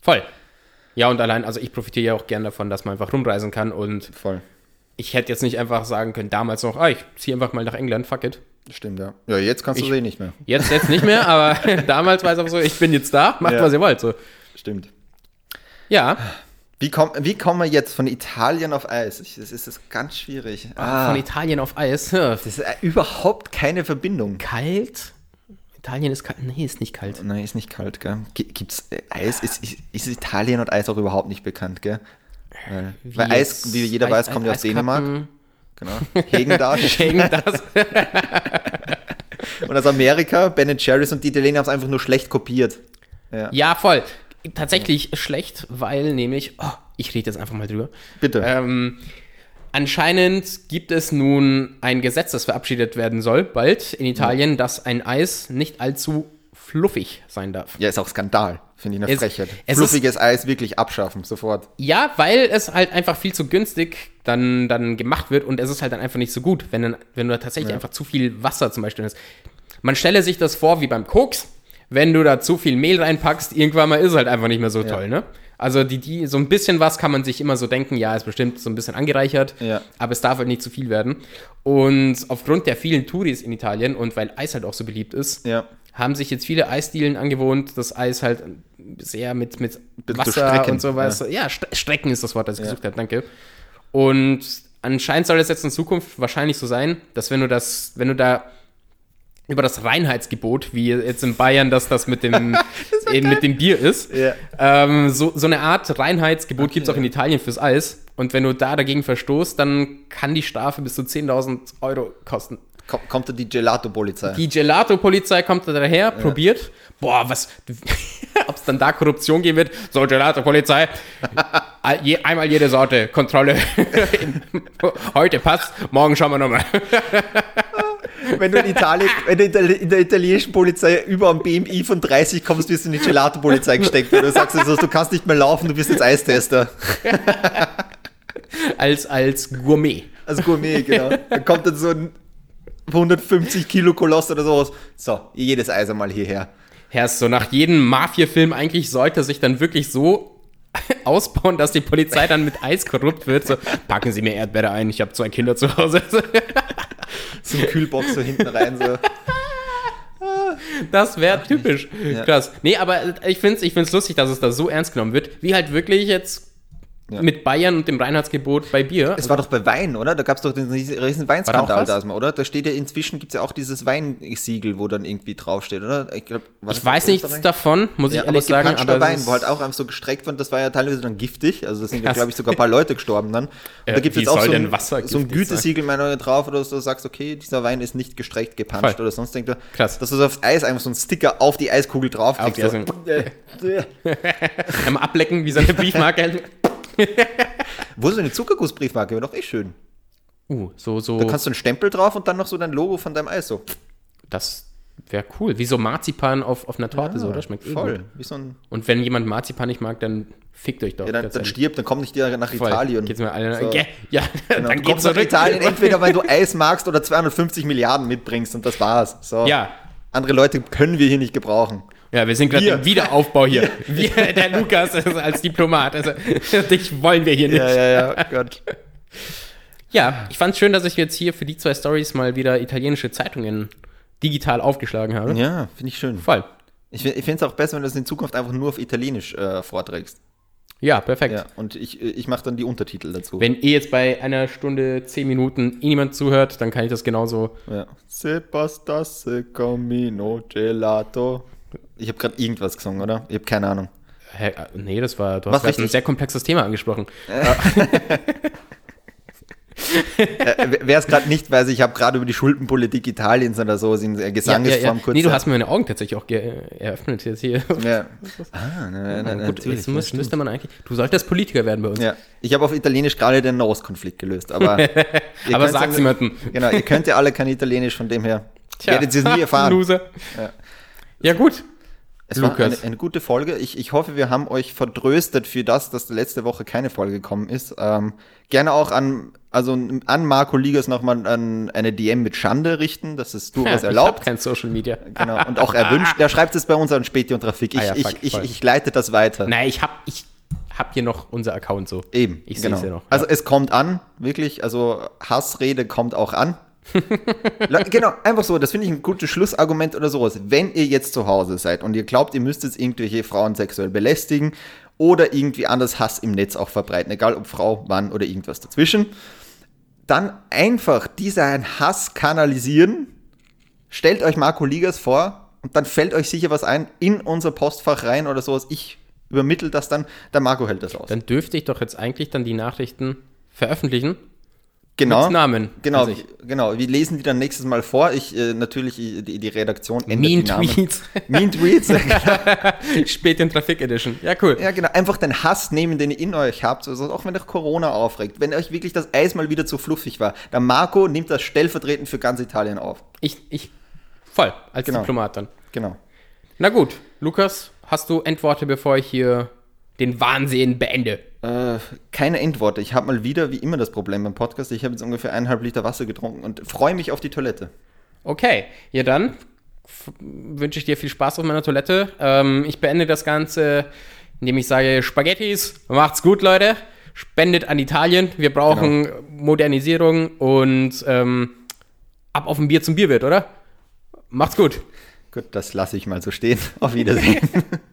Voll. Ja, und allein, also ich profitiere ja auch gern davon, dass man einfach rumreisen kann und voll. ich hätte jetzt nicht einfach sagen können, damals noch, ah, ich ziehe einfach mal nach England, fuck it. Stimmt, ja. Ja, jetzt kannst du Ich- sie nicht mehr. Jetzt, jetzt nicht mehr, aber damals war es einfach so, ich bin jetzt da, macht Ja. was ihr wollt. So. Stimmt. Ja, Wie, komm, wie kommen wir jetzt von Italien auf Eis? Ich, das ist das ganz schwierig. Ah, von Italien auf Eis. Ja, das ist äh, überhaupt keine Verbindung. Kalt? Italien ist kalt. Nee, ist nicht kalt. Nein, ist nicht kalt, gell? Gibt's äh, Eis? Ist, ist, ist Italien und Eis auch überhaupt nicht bekannt, gell? Weil, weil Eis, wie jeder Eis- weiß, kommt ja aus Dänemark. Genau. Hegen da. Gegen das. Und aus Amerika, Ben Jerry's und die Italiener haben es einfach nur schlecht kopiert. Ja, ja voll. Tatsächlich schlecht, weil nämlich, oh, ich rede jetzt einfach mal drüber. Bitte. Ähm, Anscheinend gibt es nun ein Gesetz, das verabschiedet werden soll, bald in Italien, ja. dass ein Eis nicht allzu fluffig sein darf. Ja, ist auch Skandal. Finde ich eine es, Frechheit. Es Fluffiges ist, Eis wirklich abschaffen, sofort. Ja, weil es halt einfach viel zu günstig dann, dann gemacht wird und es ist halt dann einfach nicht so gut, wenn, wenn du da tatsächlich ja. einfach zu viel Wasser zum Beispiel hast. Man stelle sich das vor wie beim Koks, wenn du da zu viel Mehl reinpackst, irgendwann mal ist es halt einfach nicht mehr so ja. toll, ne? Also die, die, so ein bisschen was kann man sich immer so denken, ja, ist bestimmt so ein bisschen angereichert, ja. aber es darf halt nicht zu viel werden. Und aufgrund der vielen Touris in Italien und weil Eis halt auch so beliebt ist, ja. Haben sich jetzt viele Eisdielen angewohnt, das Eis halt sehr mit, mit Wasser und sowas. Ja, ja Strecken ist das Wort, das ich gesucht habe, danke. Und anscheinend soll es jetzt in Zukunft wahrscheinlich so sein, dass wenn du das, wenn du da über das Reinheitsgebot, wie jetzt in Bayern das, das mit dem, das eben mit dem Bier ist. Ja. Ähm, so, so eine Art Reinheitsgebot okay, gibt es auch in Italien fürs Eis. Und wenn du da dagegen verstoßt, dann kann die Strafe bis zu 10.000 Euro kosten. Kommt da die Gelato-Polizei? Die Gelato-Polizei kommt da daher, ja. probiert. Boah, was, ob es dann da Korruption geben wird? So, Gelato-Polizei, einmal jede Sorte, Kontrolle. Heute passt, morgen schauen wir nochmal wenn du in Italien, wenn du in der italienischen Polizei über ein BMI von 30 kommst, wirst du in die Gelato-Polizei gesteckt. Und du sagst also, du kannst nicht mehr laufen, du bist jetzt Eistester. als, als Gourmet. Als Gourmet, genau. Dann kommt dann so ein 150 Kilo Koloss oder sowas. So, jedes Eis einmal hierher. Herr, so nach jedem Mafia-Film eigentlich sollte sich dann wirklich so ausbauen, dass die Polizei dann mit Eis korrupt wird. So, packen Sie mir Erdbeere ein, ich habe zwei Kinder zu Hause. so ein Kühlbox so hinten rein. So. Das wäre typisch. Ja. Krass. Nee, aber ich finde es ich find's lustig, dass es da so ernst genommen wird, wie halt wirklich jetzt ja. Mit Bayern und dem Reinheitsgebot bei Bier. Es war doch bei Wein, oder? Da gab es doch den riesen Weinskandal da, oder? Da steht ja inzwischen, gibt es ja auch dieses Weinsiegel, wo dann irgendwie draufsteht, oder? Ich, glaub, ich weiß nichts davon, muss ja, ich ehrlich sagen. Aber Wein, wo halt auch einfach so gestreckt wird, das war ja teilweise dann giftig. Also da sind ja, glaube ich, sogar ein paar Leute gestorben dann. Und ja, da gibt es jetzt auch so ein, so ein Gütesiegel meiner drauf, oder so, du sagst, okay, dieser Wein ist nicht gestreckt, gepanscht Voll. oder sonst denkt Krass. dass du so aufs Eis einfach so einen Sticker auf die Eiskugel drauf kriegst. Einmal ablecken, wie so eine Briefmarke. Wo ist so eine Zuckergussbriefmarke? Wäre doch eh schön. Uh, so, so. Da kannst du einen Stempel drauf und dann noch so dein Logo von deinem Eis so. Das wäre cool. Wie so Marzipan auf, auf einer Torte, ja, so, das schmeckt eh voll. Wie so ein und wenn jemand Marzipan nicht mag, dann fickt euch doch. Ja, dann, dann stirbt, dann kommt nicht dir nach voll. Italien. Geht's mir alle, so. Ja, genau. dann geht's nach Italien, entweder weil du Eis magst oder 250 Milliarden mitbringst und das war's. So. Ja. Andere Leute können wir hier nicht gebrauchen. Ja, wir sind gerade im Wiederaufbau hier. Wir, der Lukas als Diplomat. Also, dich wollen wir hier nicht. Ja, ja, ja, Gott. Ja, ich fand es schön, dass ich jetzt hier für die zwei Stories mal wieder italienische Zeitungen digital aufgeschlagen habe. Ja, finde ich schön. Voll. Ich, ich finde es auch besser, wenn du es in Zukunft einfach nur auf Italienisch äh, vorträgst. Ja, perfekt. Ja, und ich, ich mache dann die Untertitel dazu. Wenn eh jetzt bei einer Stunde, zehn Minuten eh niemand zuhört, dann kann ich das genauso. Ja. Se pastasse camino gelato. Ich habe gerade irgendwas gesungen, oder? Ich habe keine Ahnung. Hä, äh, nee, das war, du Was hast ein sehr komplexes Thema angesprochen. äh, Wer es gerade nicht weiß, ich habe gerade über die Schuldenpolitik Italiens oder so in Gesangesform ja, ja, ja. kurz. Nee, du hast mir meine Augen tatsächlich auch eröffnet jetzt hier. Ja. Ah, nein, nein, gut. Jetzt müsste man eigentlich. Du solltest Politiker werden bei uns. Ja. Ich habe auf Italienisch gerade den Nahostkonflikt gelöst, aber. aber sag's jemandem. Genau, ihr könnt ja alle kein Italienisch, von dem her. Tja. Werdet ihr es nie erfahren. Loser. Ja. Ja, gut. Es Lukas. war eine, eine, gute Folge. Ich, ich hoffe, wir haben euch vertröstet für das, dass letzte Woche keine Folge gekommen ist. Ähm, gerne auch an, also an Marco Ligas nochmal an eine DM mit Schande richten. Das ist durchaus ja, erlaubt. Ich kein Social Media. Genau. Und auch erwünscht. Der schreibt es bei uns an Späti und Trafik. Ich, ah ja, ich, ich, ich, leite das weiter. Nein, ich habe ich hab hier noch unser Account so. Eben. Ich genau. sehe es ja noch. Also es kommt an, wirklich. Also Hassrede kommt auch an. Genau, einfach so, das finde ich ein gutes Schlussargument oder sowas. Wenn ihr jetzt zu Hause seid und ihr glaubt, ihr müsst jetzt irgendwelche Frauen sexuell belästigen oder irgendwie anders Hass im Netz auch verbreiten, egal ob Frau, Mann oder irgendwas dazwischen, dann einfach diesen Hass kanalisieren. Stellt euch Marco Ligas vor und dann fällt euch sicher was ein in unser Postfach rein oder sowas. Ich übermittle das dann, der Marco hält das aus. Dann dürfte ich doch jetzt eigentlich dann die Nachrichten veröffentlichen Genau. Mit Namen. Genau, Also genau. Wir lesen die dann nächstes Mal vor. Ich, äh, natürlich, die, die Redaktion ändert Mean die Namen. Tweets. Mean Tweets. Spät in Traffic Edition. Ja, cool. ja, genau. Einfach den Hass nehmen, den ihr in euch habt. Also auch wenn euch Corona aufregt. Wenn euch wirklich das Eis mal wieder zu fluffig war. Der Marco nimmt das stellvertretend für ganz Italien auf. Ich, ich, voll, als Genau. Diplomat dann. Genau. Na gut, Lukas, hast du Endworte, bevor ich hier den Wahnsinn beende? Äh, keine Endworte. Ich habe mal wieder, wie immer, das Problem beim Podcast. Ich habe jetzt ungefähr eineinhalb Liter Wasser getrunken und freue mich auf die Toilette. Okay, ja dann wünsche ich dir viel Spaß auf meiner Toilette. Ähm, ich beende das Ganze, indem ich sage, Spaghettis, macht's gut, Leute. Spendet an Italien. Wir brauchen Modernisierung und ähm, ab auf ein Bier zum Bierwirt, oder? Macht's gut. Gut, das lasse ich mal so stehen. Auf Wiedersehen.